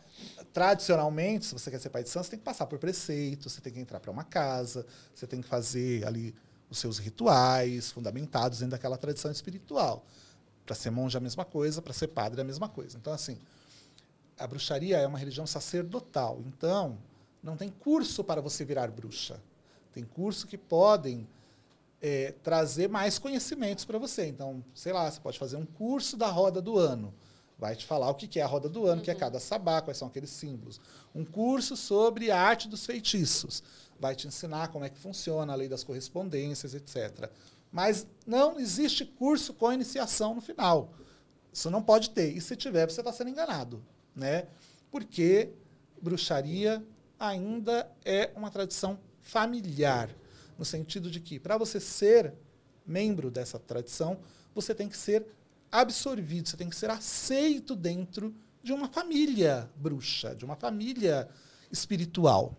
Tradicionalmente, se você quer ser pai de santo, você tem que passar por preceito, você tem que entrar para uma casa, você tem que fazer ali os seus rituais fundamentados dentro daquela tradição espiritual. Para ser monge é a mesma coisa, para ser padre é a mesma coisa. Então, assim, a bruxaria é uma religião sacerdotal. Então, não tem curso para você virar bruxa. Tem curso que podem é, trazer mais conhecimentos para você. Então, sei lá, você pode fazer um curso da roda do ano. Vai te falar o que é a roda do ano, uhum. que é cada sabá, quais são aqueles símbolos. Um curso sobre a arte dos feitiços vai te ensinar como é que funciona a lei das correspondências, etc. Mas não existe curso com iniciação no final. Isso não pode ter. E se tiver, você está sendo enganado. Né? Porque bruxaria ainda é uma tradição familiar, no sentido de que, para você ser membro dessa tradição, você tem que ser absorvido, você tem que ser aceito dentro de uma família bruxa, de uma família espiritual.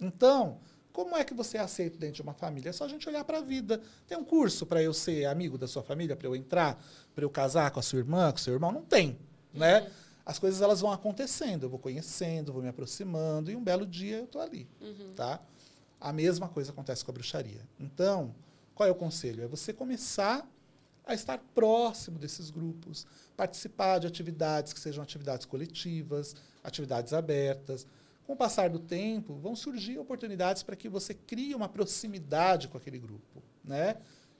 Então, como é que você é aceito dentro de uma família? É só a gente olhar para a vida. Tem um curso para eu ser amigo da sua família, para eu entrar, para eu casar com a sua irmã, com o seu irmão? Não tem, né? Uhum. As coisas elas vão acontecendo, eu vou conhecendo, vou me aproximando e um belo dia eu estou ali, uhum. tá? A mesma coisa acontece com a bruxaria. Então, qual é o conselho? É você começar a estar próximo desses grupos, participar de atividades que sejam atividades coletivas, atividades abertas, com o passar do tempo, vão surgir oportunidades para que você crie uma proximidade com aquele grupo, né?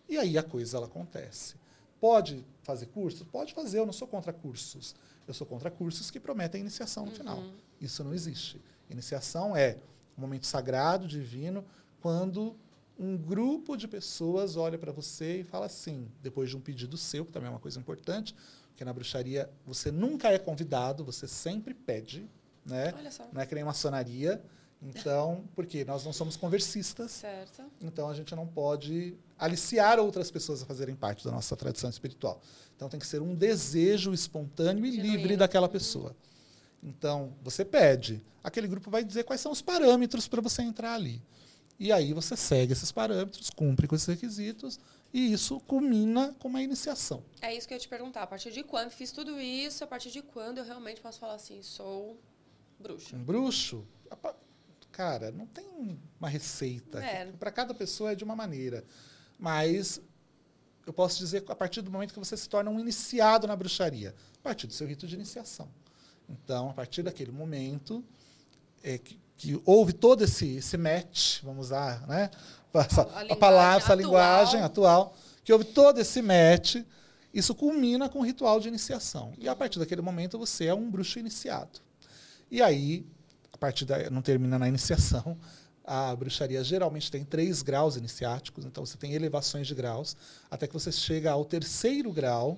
E aí a coisa ela acontece. Pode fazer cursos? Pode fazer, eu não sou contra cursos. Eu sou contra cursos que prometem iniciação no uhum. final. Isso não existe. Iniciação é um momento sagrado, divino, quando um grupo de pessoas olha para você e fala assim, depois de um pedido seu, que também é uma coisa importante, porque na bruxaria você nunca é convidado, você sempre pede, né? Olha só. Não é que nem maçonaria. Então, porque nós não somos conversistas. Certo. Então a gente não pode aliciar outras pessoas a fazerem parte da nossa tradição espiritual. Então tem que ser um desejo espontâneo e Genuíno. livre daquela uhum. pessoa. Então, você pede, aquele grupo vai dizer quais são os parâmetros para você entrar ali. E aí você segue esses parâmetros, cumpre com esses requisitos, e isso culmina com uma iniciação. É isso que eu ia te perguntar. A partir de quando fiz tudo isso, a partir de quando eu realmente posso falar assim, sou Bruxo. Um bruxo? Cara, não tem uma receita. É. Para cada pessoa é de uma maneira. Mas eu posso dizer que a partir do momento que você se torna um iniciado na bruxaria, a partir do seu rito de iniciação. Então, a partir daquele momento é, que, que houve todo esse, esse match, vamos usar né? essa, a, a palavra, essa linguagem atual, que houve todo esse match, isso culmina com o ritual de iniciação. E a partir daquele momento você é um bruxo iniciado. E aí, a partir da. não termina na iniciação. A bruxaria geralmente tem três graus iniciáticos, então você tem elevações de graus, até que você chega ao terceiro grau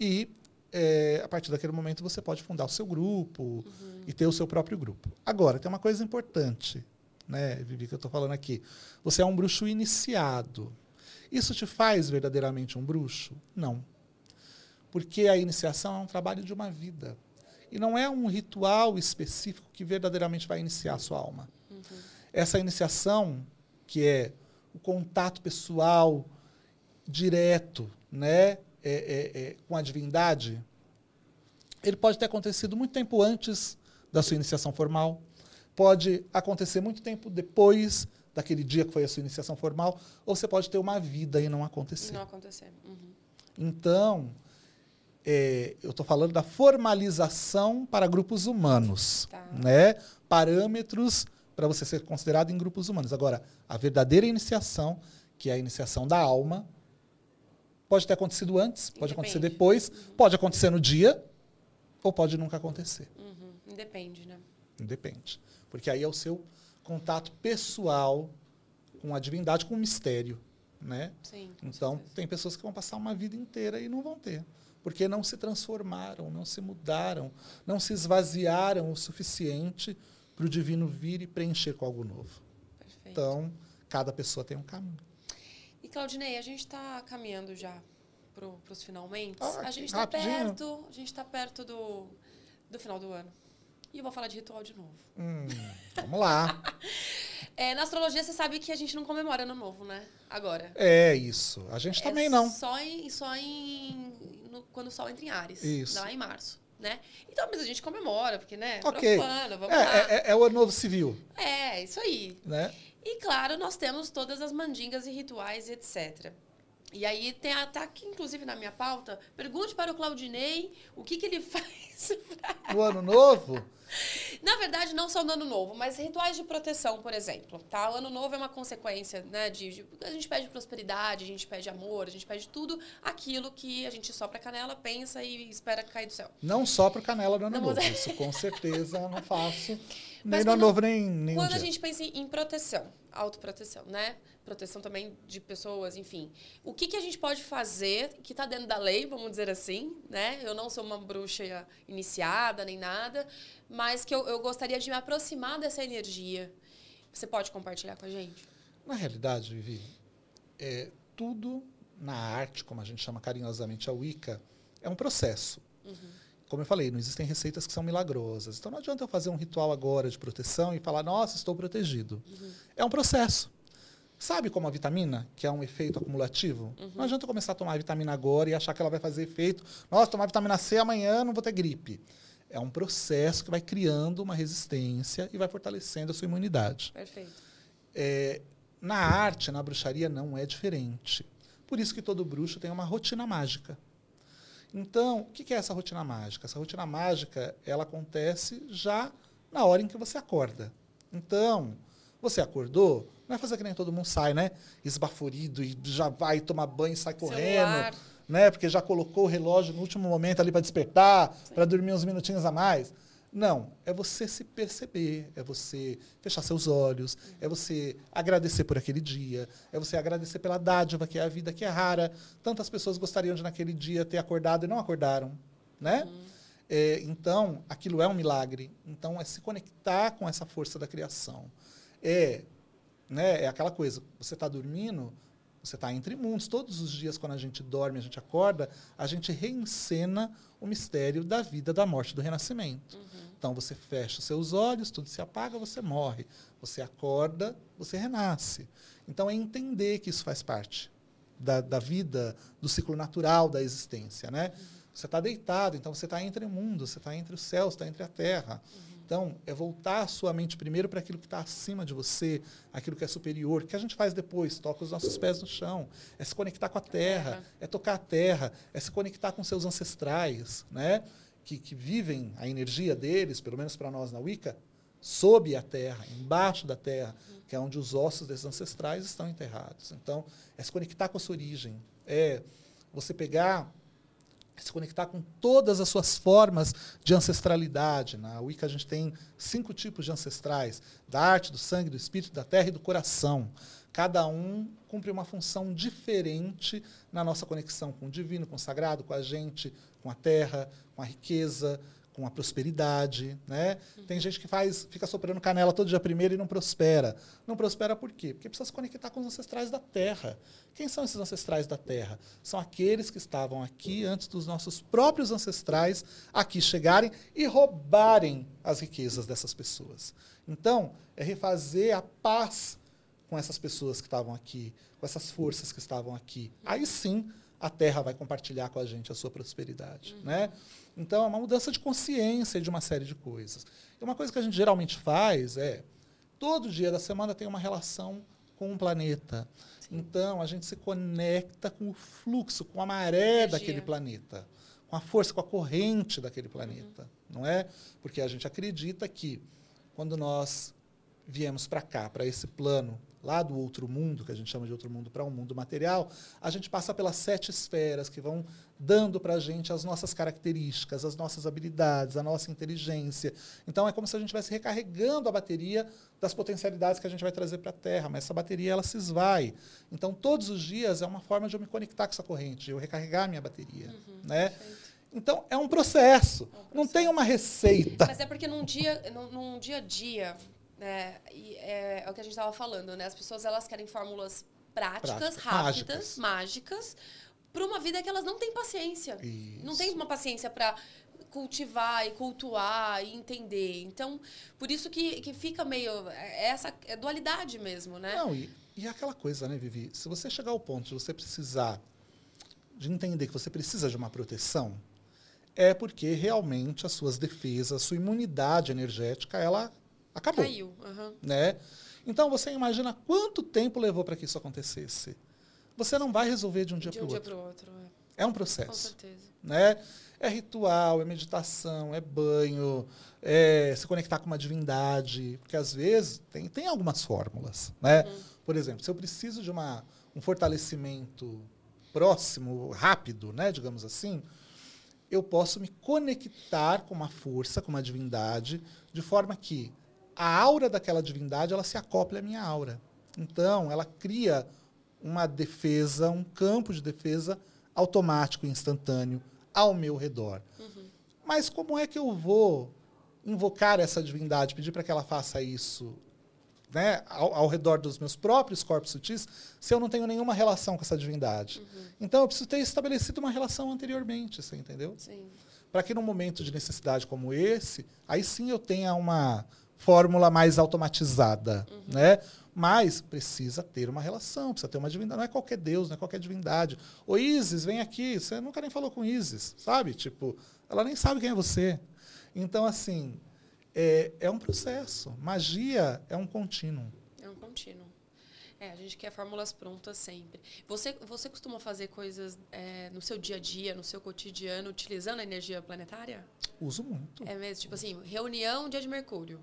e é, a partir daquele momento você pode fundar o seu grupo uhum. e ter o seu próprio grupo. Agora, tem uma coisa importante, né, Vivi, que eu estou falando aqui. Você é um bruxo iniciado. Isso te faz verdadeiramente um bruxo? Não. Porque a iniciação é um trabalho de uma vida. E não é um ritual específico que verdadeiramente vai iniciar a sua alma. Uhum. Essa iniciação, que é o contato pessoal direto né, é, é, é, com a divindade, ele pode ter acontecido muito tempo antes da sua iniciação formal, pode acontecer muito tempo depois daquele dia que foi a sua iniciação formal, ou você pode ter uma vida e não acontecer. Não acontecer. Uhum. Então, é, eu estou falando da formalização para grupos humanos, tá. né? Parâmetros para você ser considerado em grupos humanos. Agora, a verdadeira iniciação, que é a iniciação da alma, pode ter acontecido antes, pode acontecer depois, uhum. pode acontecer no dia, ou pode nunca acontecer. Uhum. Independe, né? Independe. Porque aí é o seu contato pessoal com a divindade, com o mistério, né? Sim. Então, certeza. tem pessoas que vão passar uma vida inteira e não vão ter. Porque não se transformaram, não se mudaram, não se esvaziaram o suficiente para o divino vir e preencher com algo novo. Perfeito. Então, cada pessoa tem um caminho. E Claudinei, a gente está caminhando já para os finalmente. Ah, a gente está perto, a gente está perto do, do final do ano. E eu vou falar de ritual de novo. Hum, vamos lá. É, na astrologia, você sabe que a gente não comemora ano novo, né? Agora. É isso. A gente também é não. Só, em, só em, no- quando o sol entra em Ares. Isso. Lá em março, né? Então, mas a gente comemora, porque, né? Ok. Profano, vamos É, lá. é, é- é o ano novo civil, É, isso aí. né? E claro, nós temos todas as mandingas e rituais etc. E aí tem até aqui, inclusive na minha pauta, pergunte para o Claudinei o que, que ele faz. pra- No ano novo, Na verdade, não só no ano novo, mas rituais de proteção, por exemplo. Tá? O ano novo é uma consequência, né? De, de- a gente pede prosperidade, a gente pede amor, a gente pede tudo aquilo que a gente sopra a canela, pensa e espera cair do céu. não só para canela no ano Não, novo. mas- Isso com certeza eu não faço. Nem Mas quando- novo, nem, nem um Quando dia. a gente pensa em proteção, autoproteção, né? Proteção também de pessoas, enfim. O que, que a gente pode fazer que está dentro da lei, vamos dizer assim, né? Eu não sou uma bruxa iniciada nem nada, mas que eu, eu gostaria de me aproximar dessa energia. Você pode compartilhar com a gente? Na realidade, Vivi, é, tudo na arte, como a gente chama carinhosamente a Wicca, é um processo. Como eu falei, não existem receitas que são milagrosas. Então não adianta eu fazer um ritual agora de proteção e falar, nossa, estou protegido. É um processo. Sabe como a vitamina, que é um efeito acumulativo? Não adianta eu começar a tomar a vitamina agora e achar que ela vai fazer efeito. Nossa, tomar vitamina C amanhã não vou ter gripe. É um processo que vai criando uma resistência e vai fortalecendo a sua imunidade. Perfeito. É, na arte, na bruxaria, não é diferente. Por isso que todo bruxo tem uma rotina mágica. Então, o que é essa rotina mágica? Essa rotina mágica, ela acontece já na hora em que você acorda. Então, você acordou, não é fazer que nem todo mundo sai, né? Esbaforido e já vai tomar banho e sai correndo, Celular. né? Porque já colocou o relógio no último momento ali para despertar, para dormir uns minutinhos a mais. Não, é você se perceber, é você fechar seus olhos, é você agradecer por aquele dia, é você agradecer pela dádiva que é a vida, que é rara. Tantas pessoas gostariam de naquele dia ter acordado e não acordaram, né? É, então, aquilo é um milagre. Então, é se conectar com essa força da criação. É, né, é aquela coisa, você está dormindo, você está entre mundos. Todos os dias, quando a gente dorme, a gente acorda, a gente reencena o mistério da vida, da morte, do renascimento. Então, você fecha os seus olhos, tudo se apaga, você morre. Você acorda, você renasce. Então, é entender que isso faz parte da, da vida, do ciclo natural da existência. Né? Você está deitado, então você está entre mundos, você está entre os céus, está entre a terra. Então, é voltar a sua mente primeiro para aquilo que está acima de você, aquilo que é superior, que a gente faz depois, toca os nossos pés no chão, é se conectar com a terra, terra. é tocar a terra, é se conectar com seus ancestrais, né? Que, que vivem a energia deles, pelo menos para nós na Wicca, sob a terra, embaixo da terra, que é onde os ossos desses ancestrais estão enterrados. Então, é se conectar com a sua origem, é você pegar é se conectar com todas as suas formas de ancestralidade. Na Wicca a gente tem cinco tipos de ancestrais: da arte, do sangue, do espírito, da terra e do coração. Cada um cumpre uma função diferente na nossa conexão com o divino, com o sagrado, com a gente, com a terra, com a riqueza, com a prosperidade, né? Tem gente que faz, fica soprando canela todo dia primeiro e não prospera. Não prospera por quê? Porque precisa se conectar com os ancestrais da terra. Quem são esses ancestrais da terra? São aqueles que estavam aqui antes dos nossos próprios ancestrais aqui chegarem e roubarem as riquezas dessas pessoas. Então, é refazer a paz com essas pessoas que estavam aqui, com essas forças que estavam aqui. Aí sim, a terra vai compartilhar com a gente a sua prosperidade, né? Então, é uma mudança de consciência de uma série de coisas. E uma coisa que a gente geralmente faz é, todo dia da semana tem uma relação com um planeta. Então, a gente se conecta com o fluxo, com a maré Energia. daquele planeta, com a força, com a corrente daquele planeta, não é? Porque a gente acredita que quando nós viemos para cá, para esse plano lá do outro mundo, que a gente chama de outro mundo, para um mundo material, a gente passa pelas sete esferas que vão dando para a gente as nossas características, as nossas habilidades, a nossa inteligência. Então é como se a gente estivesse recarregando a bateria das potencialidades que a gente vai trazer para a Terra, mas essa bateria ela se esvai. Então todos os dias é uma forma de eu me conectar com essa corrente, de eu recarregar a minha bateria, Uhum, né? perfeito. Então é um processo, É um não tem processo. uma receita. Mas é porque num dia, num, num dia a dia, né, e é, é o que a gente estava falando, né? As pessoas elas querem fórmulas práticas, Práticas, rápidas, mágicas, para uma vida que elas não têm paciência. Não tem Isso. uma paciência para cultivar e cultuar e entender. Então, por isso que, que fica meio é essa é dualidade mesmo, né? Não, e, e é aquela coisa, né, Vivi? Se você chegar ao ponto de você precisar de entender que você precisa de uma proteção, é porque realmente as suas defesas, a sua imunidade energética, ela acabou, Caiu. aham. né? Então você imagina quanto tempo levou para que isso acontecesse. Você não vai resolver de um dia para um o dia outro. outro. é. É um Com processo certeza. né? É ritual, é meditação, é banho, é se conectar com uma divindade, porque às vezes tem, tem algumas fórmulas, né? Por exemplo, se eu preciso de uma, um fortalecimento próximo, rápido, né, digamos assim, eu posso me conectar com uma força, com uma divindade, de forma que a aura daquela divindade ela se acople à minha aura. Então, ela cria uma defesa, um campo de defesa automático, instantâneo, ao meu redor. Mas como é que eu vou invocar essa divindade, pedir para que ela faça isso né, ao, ao redor dos meus próprios corpos sutis, se eu não tenho nenhuma relação com essa divindade? Então, eu preciso ter estabelecido uma relação anteriormente, você entendeu? Sim. para que num momento de necessidade como esse, aí sim eu tenha uma fórmula mais automatizada, né? Mas precisa ter uma relação, precisa ter uma divindade. Não é qualquer Deus, não é qualquer divindade. Ô Isis, vem aqui. Você nunca nem falou com Isis, sabe? Tipo, ela nem sabe quem é você. Então, assim, é, é um processo. Magia é um contínuo. É um contínuo. É, a gente quer fórmulas prontas sempre. Você, você costuma fazer coisas é, no seu dia a dia, no seu cotidiano, utilizando a energia planetária? Uso muito. É mesmo? Tipo assim, reunião dia de Mercúrio.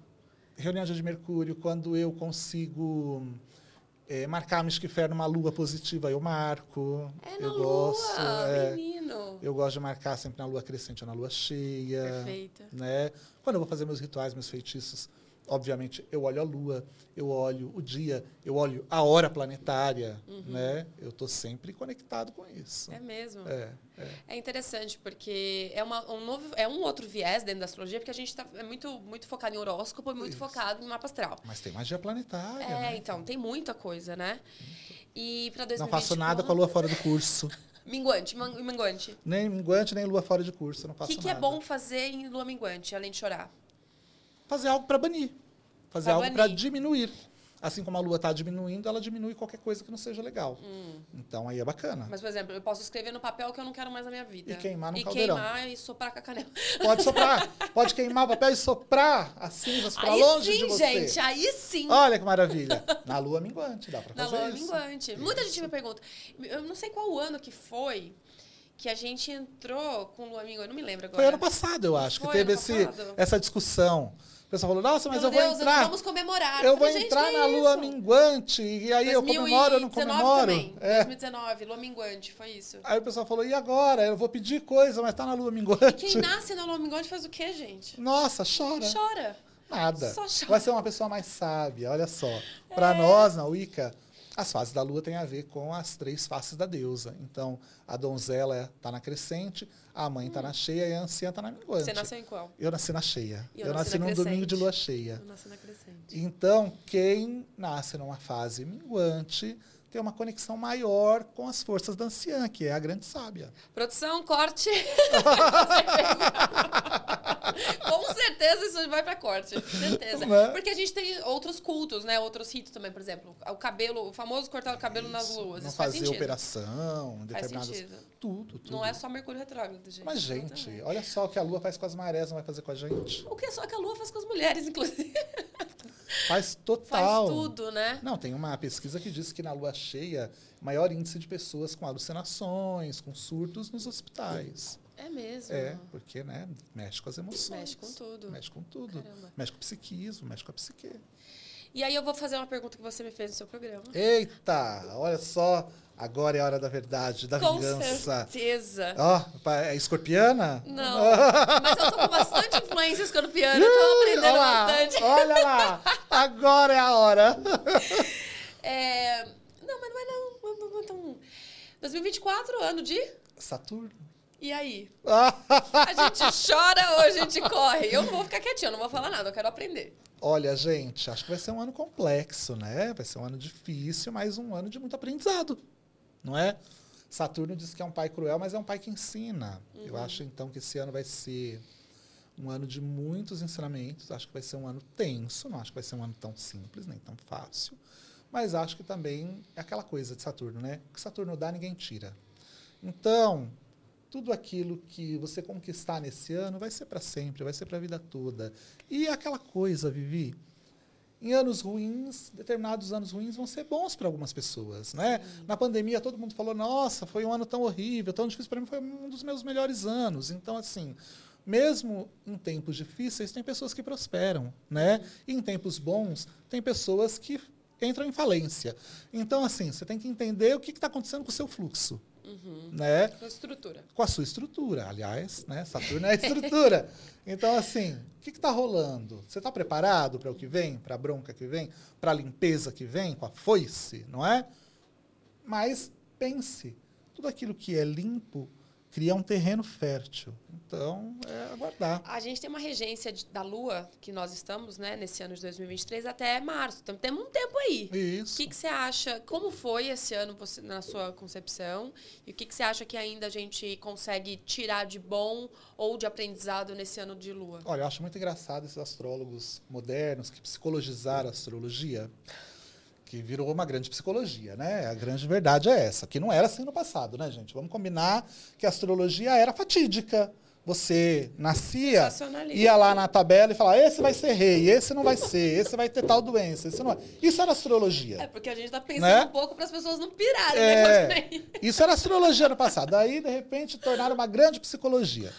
Reunião de Mercúrio, quando eu consigo é, marcar Mistifer numa lua positiva, eu marco. É na eu lua, gosto. é, menino. eu gosto de marcar sempre na lua crescente ou na lua cheia. Perfeito. Né? Quando eu vou fazer meus rituais, meus feitiços, obviamente eu olho a lua, eu olho o dia, eu olho a hora planetária. Né? Eu estou sempre conectado com isso. É mesmo. É, é. É interessante porque é, uma, um novo, é um outro viés dentro da astrologia, porque a gente tá, é muito, muito focado em horóscopo e muito Isso. focado em mapa astral. Mas tem magia planetária. É, né? então, tem muita coisa, né? E para 2021... Não faço nada com a lua fora do curso. Minguante, minguante. Nem minguante, nem lua fora de curso. Não O faço que, que é bom fazer em lua minguante, além de chorar? Fazer algo para banir. Fazer Pra algo para diminuir. Assim como a lua está diminuindo, ela diminui qualquer coisa que não seja legal. Hum. Então aí é bacana. Mas, por exemplo, eu posso escrever no papel que eu não quero mais na minha vida. E queimar num E caldeirão. queimar e soprar com a canela. Pode soprar, pode queimar o papel e soprar as cinzas para Aí longe sim, de você. gente, aí sim. Olha que maravilha. Na lua minguante, dá para na fazer lua isso. minguante. Muita gente me pergunta. Eu não sei qual ano que foi que a gente entrou com lua minguante. Não me lembro agora. Foi ano passado, eu acho, Foi que teve esse, essa discussão. O pessoal falou, nossa, mas Meu eu vou Deus, entrar. vamos comemorar. Eu vou falei, gente, entrar na isso? lua minguante. E aí eu comemoro ou não 2019 comemoro? Também. É. 2019, lua minguante, foi isso. Aí o pessoal falou, e agora? Eu vou pedir coisa, mas tá na lua Quem minguante. nasce na lua minguante faz o quê, gente? Nossa, chora. Chora. Nada. Só chora. Vai ser uma pessoa mais sábia, olha só. Para nós, na Wicca, as fases da lua têm a ver com as três faces da deusa. Então, a donzela está na crescente, a mãe está na cheia e a anciã está na minguante. Você nasceu em qual? Eu nasci na cheia. Eu Eu, nasci nasci na num domingo de lua cheia. Eu nasci na crescente. Então, quem nasce numa fase minguante tem uma conexão maior com as forças da anciã, que é a grande sábia. Produção, corte. Com certeza corte. Certeza. Né? Porque a gente tem outros cultos, né? Outros ritos também, por exemplo. O cabelo, o famoso cortar o cabelo nas Isso. luas. Não isso faz fazer operação, Faz determinadas. sentido. Tudo, tudo. Não é só Mercúrio retrógrado, gente. Mas, gente, também. olha só o que a Lua faz com as marés, não vai fazer com a gente. O que é só que a Lua faz com as mulheres, inclusive. Faz Faz total. tudo, né? Não, tem uma pesquisa que diz que na lua cheia, maior índice de pessoas com alucinações, com surtos nos hospitais. É mesmo. É, porque, né, mexe com as emoções. Mexe com tudo. Mexe com tudo. Caramba. Mexe com o psiquismo, mexe com a psique. E aí eu vou fazer uma pergunta que você me fez no seu programa. Eita, olha só. Agora é a hora da verdade, da Com vingança. certeza. Ó, pa- é escorpiana? Não, mas eu tô com bastante influência escorpiana, eu tô aprendendo olha lá, bastante. olha lá. Agora é a hora. É, Não, mas não é não, não, não é tão... 2024, ano de... Saturno. E aí? A gente chora ou a gente corre? Eu não vou ficar quietinha, eu não vou falar nada, eu quero aprender. Olha, gente, acho que vai ser um ano complexo, né? Vai ser um ano difícil, mas um ano de muito aprendizado, não é? Saturno diz que é um pai cruel, mas é um pai que ensina. Eu acho, então, que esse ano vai ser um ano de muitos ensinamentos. Acho que vai ser um ano tenso, não acho que vai ser um ano tão simples, nem tão fácil. Mas acho que também é aquela coisa de Saturno, né? O que Saturno dá, ninguém tira. Então, tudo aquilo que você conquistar nesse ano vai ser para sempre, vai ser para a vida toda. E aquela coisa, Vivi, em anos ruins, determinados anos ruins vão ser bons para algumas pessoas, né? Na pandemia todo mundo falou: "Nossa, foi um ano tão horrível, tão difícil para mim, foi um dos meus melhores anos". Então assim, mesmo em tempos difíceis, tem pessoas que prosperam, né? E em tempos bons, tem pessoas que entram em falência. Então assim, você tem que entender o que está acontecendo com o seu fluxo, né? Com estrutura. com a sua estrutura. Aliás, né? Saturno é a estrutura. Então, assim, o que está rolando? Você está preparado para o que vem, para a bronca que vem, para a limpeza que vem, com a foice, não é? Mas pense, tudo aquilo que é limpo cria um terreno fértil. Então, é aguardar. A gente tem uma regência de- da Lua, que nós estamos, né, nesse ano de 2023, até março. Então temos um tempo aí. O Isso. que, que você acha? Como foi esse ano você, na sua concepção? E o que, que você acha que ainda a gente consegue tirar de bom ou de aprendizado nesse ano de lua? Olha, eu acho muito engraçado esses astrólogos modernos que psicologizaram a astrologia, que virou uma grande psicologia, né? A grande verdade é essa, que não era assim no passado, né, gente? Vamos combinar que a astrologia era fatídica. Você nascia, ia lá na tabela e falava, esse vai ser rei, esse não vai ser, esse vai ter tal doença, esse não vai. Isso era astrologia. É, porque a gente tá pensando Né? um pouco para as pessoas não pirarem, É, né? Isso era astrologia no passado. Aí, de repente, tornaram uma grande psicologia.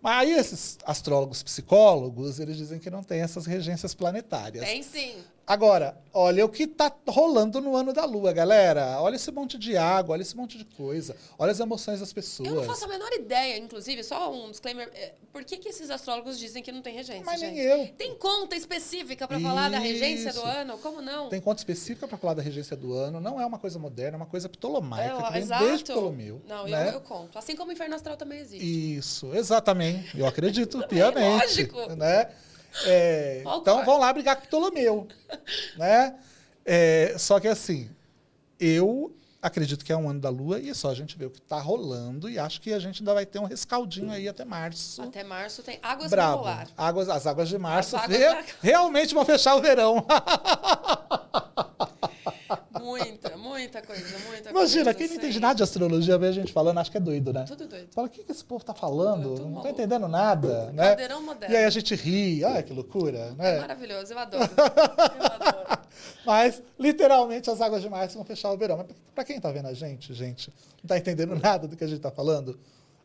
Mas aí esses astrólogos psicólogos, eles dizem que não tem essas regências planetárias. Tem sim. Agora, olha o que está rolando no ano da Lua, galera. Olha esse monte de água, olha esse monte de coisa. Olha as emoções das pessoas. Eu não faço a menor ideia, inclusive, só um disclaimer. é, Por que, que esses astrólogos dizem que não tem regência? Mas nem gente? eu. Tem conta específica para falar da regência do ano? Como não? Tem conta específica para falar da regência do ano. Não é uma coisa moderna, é uma coisa ptolomaica, É, que vem exato. desde Ptolomeu. Não, né? eu, eu conto. Assim como o Inferno Astral também existe. Isso, exatamente. Eu acredito piamente. lógico. Né? É, então vão lá brigar com Ptolomeu. né? É, só que assim, eu acredito que é um ano da Lua e é só a gente ver o que está rolando e acho que a gente ainda vai ter um rescaldinho aí até março. Até março tem águas polar. Águas, as águas de março As águas re- da- realmente vão fechar o verão. Muita, coisa, muita Imagina, coisa. quem não entende nada de astrologia vê a gente falando, acho que é doido, né? Tudo doido. Fala, o que, que esse povo tá falando? Tudo Não tô maluco. entendendo nada, né? Caldeirão moderno. E aí a gente ri, olha que loucura, É né? maravilhoso, eu adoro. Eu adoro. Mas, literalmente, as águas de março vão fechar o verão. Mas para quem está vendo a gente, gente, não está entendendo nada do que a gente está falando,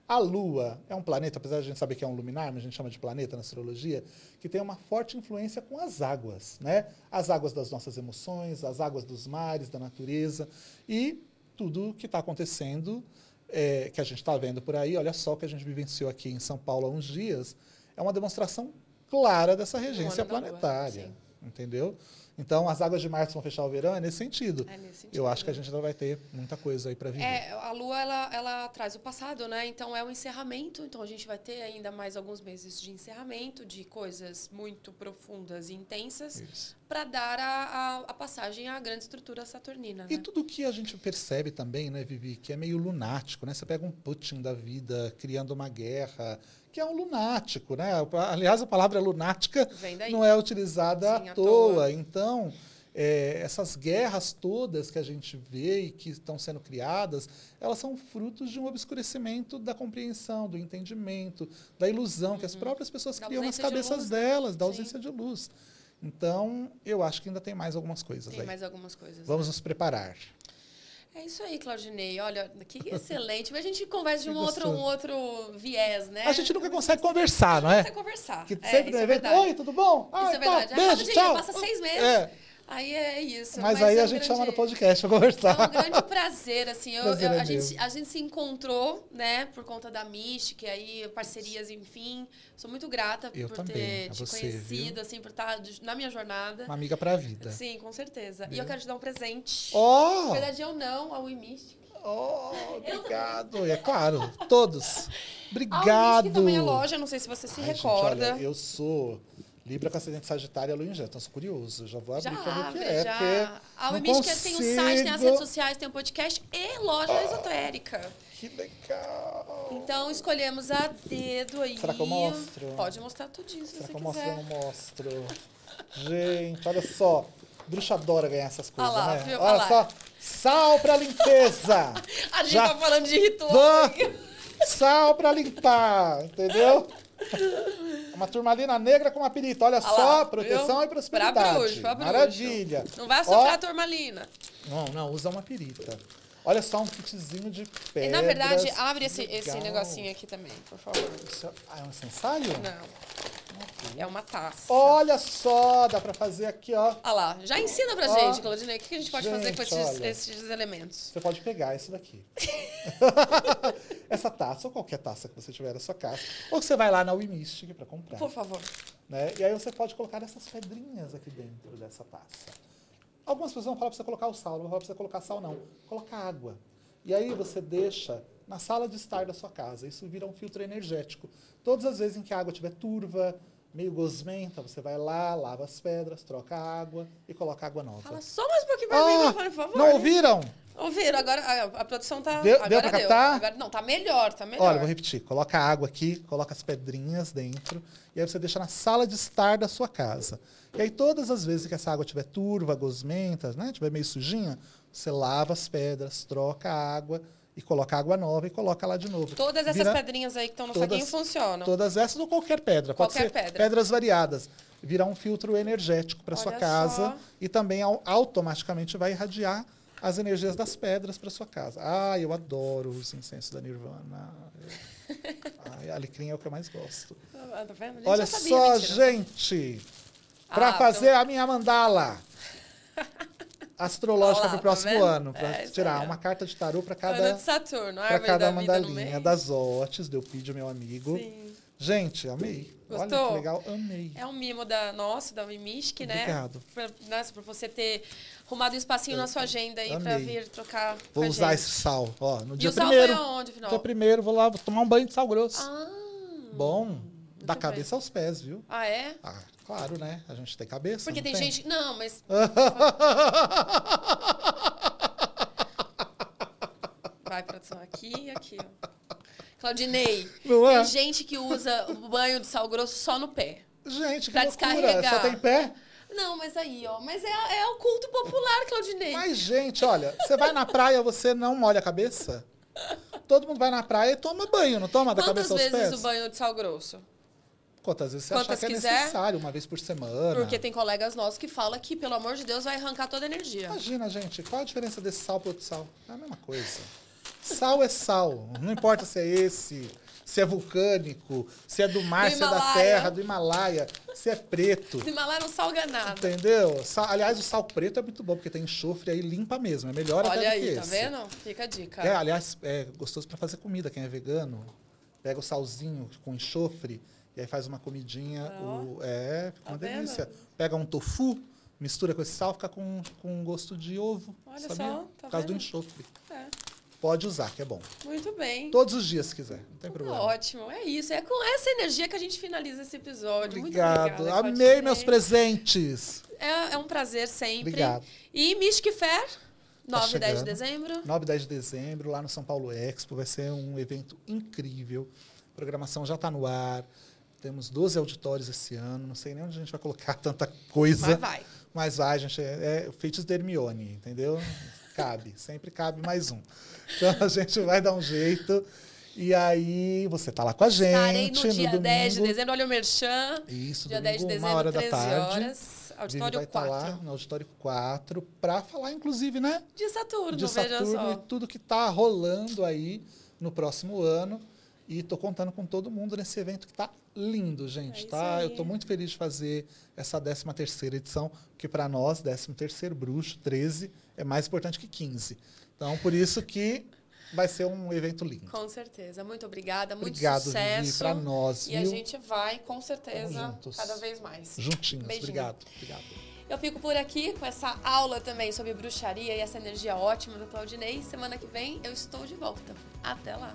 a Lua é um planeta, apesar de a gente saber que é um luminar, mas a gente chama de planeta na astrologia, que tem uma forte influência com as águas, né? As águas das nossas emoções, as águas dos mares, da natureza e tudo que está acontecendo, é, que a gente está vendo por aí. Olha só o que a gente vivenciou aqui em São Paulo há uns dias, é uma demonstração clara dessa regência Lua, planetária, sim. entendeu? Então, as águas de março vão fechar o verão, é nesse sentido. É nesse sentido. Eu acho que a gente ainda vai ter muita coisa aí para viver. É, a Lua, ela, ela traz o passado, né? Então é o encerramento. Então a gente vai ter ainda mais alguns meses de encerramento, de coisas muito profundas e intensas, Isso. Para dar a, a, a passagem à grande estrutura saturnina. E né? tudo que a gente percebe também, né, Vivi, que é meio lunático, né? Você pega um Putin da vida criando uma guerra, que é um lunático, né? Aliás, a palavra lunática não é utilizada Sim, à toa. toa. Então, é, essas guerras todas que a gente vê e que estão sendo criadas, elas são frutos de um obscurecimento da compreensão, do entendimento, da ilusão que as próprias pessoas Uhum. Da criam nas ausência de cabeças luz, né? delas, da Sim. ausência de luz. Então, eu acho que ainda tem mais algumas coisas Tem aí. mais algumas coisas. Vamos né? nos preparar. É isso aí, Claudinei. Olha, que excelente. Mas a gente conversa de um outro, um outro viés, né? A gente nunca consegue conversar, não é? Você conversar. Que é, sempre no é verdade. oi, tudo bom? Isso é tá, verdade. É beijo, tchau. passa seis meses. É. Aí é isso. Mas, aí é a gente grande- chama no podcast pra conversar. É um grande prazer, assim. eu- Prazer eu- é a, gente, a gente se encontrou, né, por conta da Mystic, e aí parcerias, enfim. Sou muito grata Eu por também, ter a te você, conhecido, viu? assim, por estar de- na minha jornada. Uma amiga pra vida. Sim, com certeza. E Viu? eu quero te dar um presente. Oh! Na verdade, eu não, a WeMystic. Oh, obrigado. É claro, todos. A WeMystic Obrigado. também é loja, não sei se você se Ai, gente, recorda. olha, eu sou Libra com acidente Sagitário e Lua em Gêmeos, então sou curioso. Já vou abrir pra ver o que é. já. A WeMystic tem o site, tem as redes sociais, tem o podcast e loja esotérica. Que legal. Então escolhemos a dedo aí. Será que eu mostro? Pode mostrar tudinho se Será você que eu mostro quiser. ou não mostro? Gente, olha só. Bruxa adora ganhar essas coisas, lá, né? viu? Olha Olha só. Sal pra limpeza. A gente Já- tá falando de ritual. Sal pra limpar, entendeu? Uma turmalina negra com uma pirita. Olha Olha só, lá, proteção viu? e prosperidade. Pra bruxo, pra bruxo. Maravilha. Não vai Ó, a turmalina. Não, não, usa uma pirita. Olha só um kitzinho de E pedras. na verdade, abre esse, esse negocinho aqui também, por favor. Isso é- Ah, é um incensário? Não. É uma taça. Olha só, dá pra fazer aqui, ó. Olha lá, já ensina pra Ó. gente, Claudinei, o que a gente pode fazer com Gente, esses, olha. esses elementos. Você pode pegar isso daqui. Essa taça, ou qualquer taça que você tiver na sua casa. Ou você vai lá na WeMystic pra comprar. Por favor. né? E aí você pode colocar essas pedrinhas aqui dentro dessa taça. Algumas pessoas vão falar para você colocar o sal, não vão falar para você colocar sal, não. Coloca água. E aí você deixa na sala de estar da sua casa. Isso vira um filtro energético. Todas as vezes em que a água estiver turva, meio gosmenta, você vai lá, lava as pedras, troca a água e coloca água nova. Fala só mais um pouquinho pra Ah, mim, por favor. não ouviram? Ouviram, agora a, a produção tá. Deu- agora deu pra captar? Agora, não, tá melhor, tá melhor. Olha, vou repetir. Coloca a água aqui, coloca as pedrinhas dentro, e aí você deixa na sala de estar da sua casa. E aí todas as vezes que essa água estiver turva, gosmenta, né, estiver meio sujinha, você lava as pedras, troca a água e coloca água nova e coloca lá de novo. Todas essas Vira pedrinhas aí que estão no todas- saquinho funcionam. Todas essas ou qualquer pedra. Pode Qualquer ser pedra. pedras variadas. Virar um filtro energético para sua casa só. e também au- automaticamente vai irradiar as energias das pedras para sua casa. Ah, eu adoro os incensos da Nirvana. Ai, alecrim é o que eu mais gosto. Ah, tá vendo? Olha sabia, só, mentira. gente, para Ah, fazer a minha mandala astrológica Olha para o tá próximo vendo? ano, para É, tirar ó. uma carta de tarô para cada Saturno, para cada da mandalinha das Otis, deu pedido meu amigo. Sim. Gente, amei. Olha Gostou? que legal, amei. É um mimo da nossa, da Wimisk, né? Obrigado. Pra, nossa, pra você ter arrumado um espacinho na sua agenda aí amei. vir trocar Vou usar gente. esse sal, ó, no E dia o sal primeiro. foi aonde, afinal? Dia primeiro, vou lá vou tomar um banho de sal grosso. Ah, Bom, da bem. cabeça aos pés, viu? ah, é? Ah, claro, né? A gente tem cabeça. Porque não tem, gente... Não, mas... Vai, produção, aqui e aqui, ó. Claudinei, Não é? tem gente que usa o banho de sal grosso só no pé. Gente, que Pra loucura. descarregar. Só tem pé? Não, mas aí, ó. Mas é, é o culto popular, Claudinei. Mas, gente, olha, você vai na praia, você não molha a cabeça? Todo mundo vai na praia e toma banho, não toma da Quantas cabeça aos vezes pés? o banho de sal grosso? Quantas vezes você Quantas achar que é quiser? necessário, uma vez por semana? Porque tem colegas nossos que falam que, pelo amor de Deus, vai arrancar toda a energia. Imagina, gente, qual a diferença desse sal para outro sal? É a mesma coisa. Sal é sal. Não importa se é esse, se é vulcânico, se é do mar, Do se é da terra, do Himalaia, se é preto. Do Himalaia não salga nada. Entendeu? Aliás, o sal preto é muito bom, porque tem enxofre aí limpa mesmo. É melhor até Olha do que aí, tá esse. vendo? Fica a dica. É, aliás, é gostoso para fazer comida, quem é vegano. Pega o salzinho com enxofre e aí faz uma comidinha. Ó. o- é, fica Tá uma vendo? delícia. Pega um tofu, mistura com esse sal, fica com, com gosto de ovo. Olha sabia? só, tá Por causa do vendo? enxofre. É, Pode usar, que é bom. muito bem. Todos os dias, se quiser. Não tem Tá problema. ótimo, é isso. É com essa energia que a gente finaliza esse episódio. Obrigado. Muito obrigada. Amei Claudinei. meus presentes. É, é um prazer sempre. Obrigado. E Mystic Fair, 9 e 10 de dezembro. 9 e 10 de dezembro, lá no São Paulo Expo. Vai ser um evento incrível. A programação já está no ar. Temos 12 auditórios esse ano. Não sei nem onde a gente vai colocar tanta coisa. Mas vai. Mas vai, gente. É, é feitos de Hermione, entendeu? Cabe. Sempre cabe mais um. Então a gente vai dar um jeito. E aí você tá lá com a gente. Estarei no dia domingo. 10 de dezembro. Olha o Merchan. Isso, Dia domingo, 10 de uma dezembro, hora 13 da tarde. horas. Vivi Auditório vai estar 4. lá no auditório 4 para falar, inclusive, né? De Saturno, de veja Saturno só. e tudo que está rolando aí no próximo ano. E tô contando com todo mundo nesse evento que tá lindo, gente, É tá? isso Eu aí. tô muito feliz de fazer essa 13 terceira edição, porque para nós, 13 terceiro bruxo, 13 é mais importante que 15. Então, por isso que vai ser um evento lindo. Com certeza. Muito obrigada, muito Obrigado, sucesso. Para nós, E a viu? gente vai, com certeza, cada vez mais. Juntinhos. Beijinho. Obrigado. Obrigado. Eu fico por aqui com essa aula também sobre bruxaria e essa energia ótima do Claudinei. Semana que vem eu estou de volta. Até lá.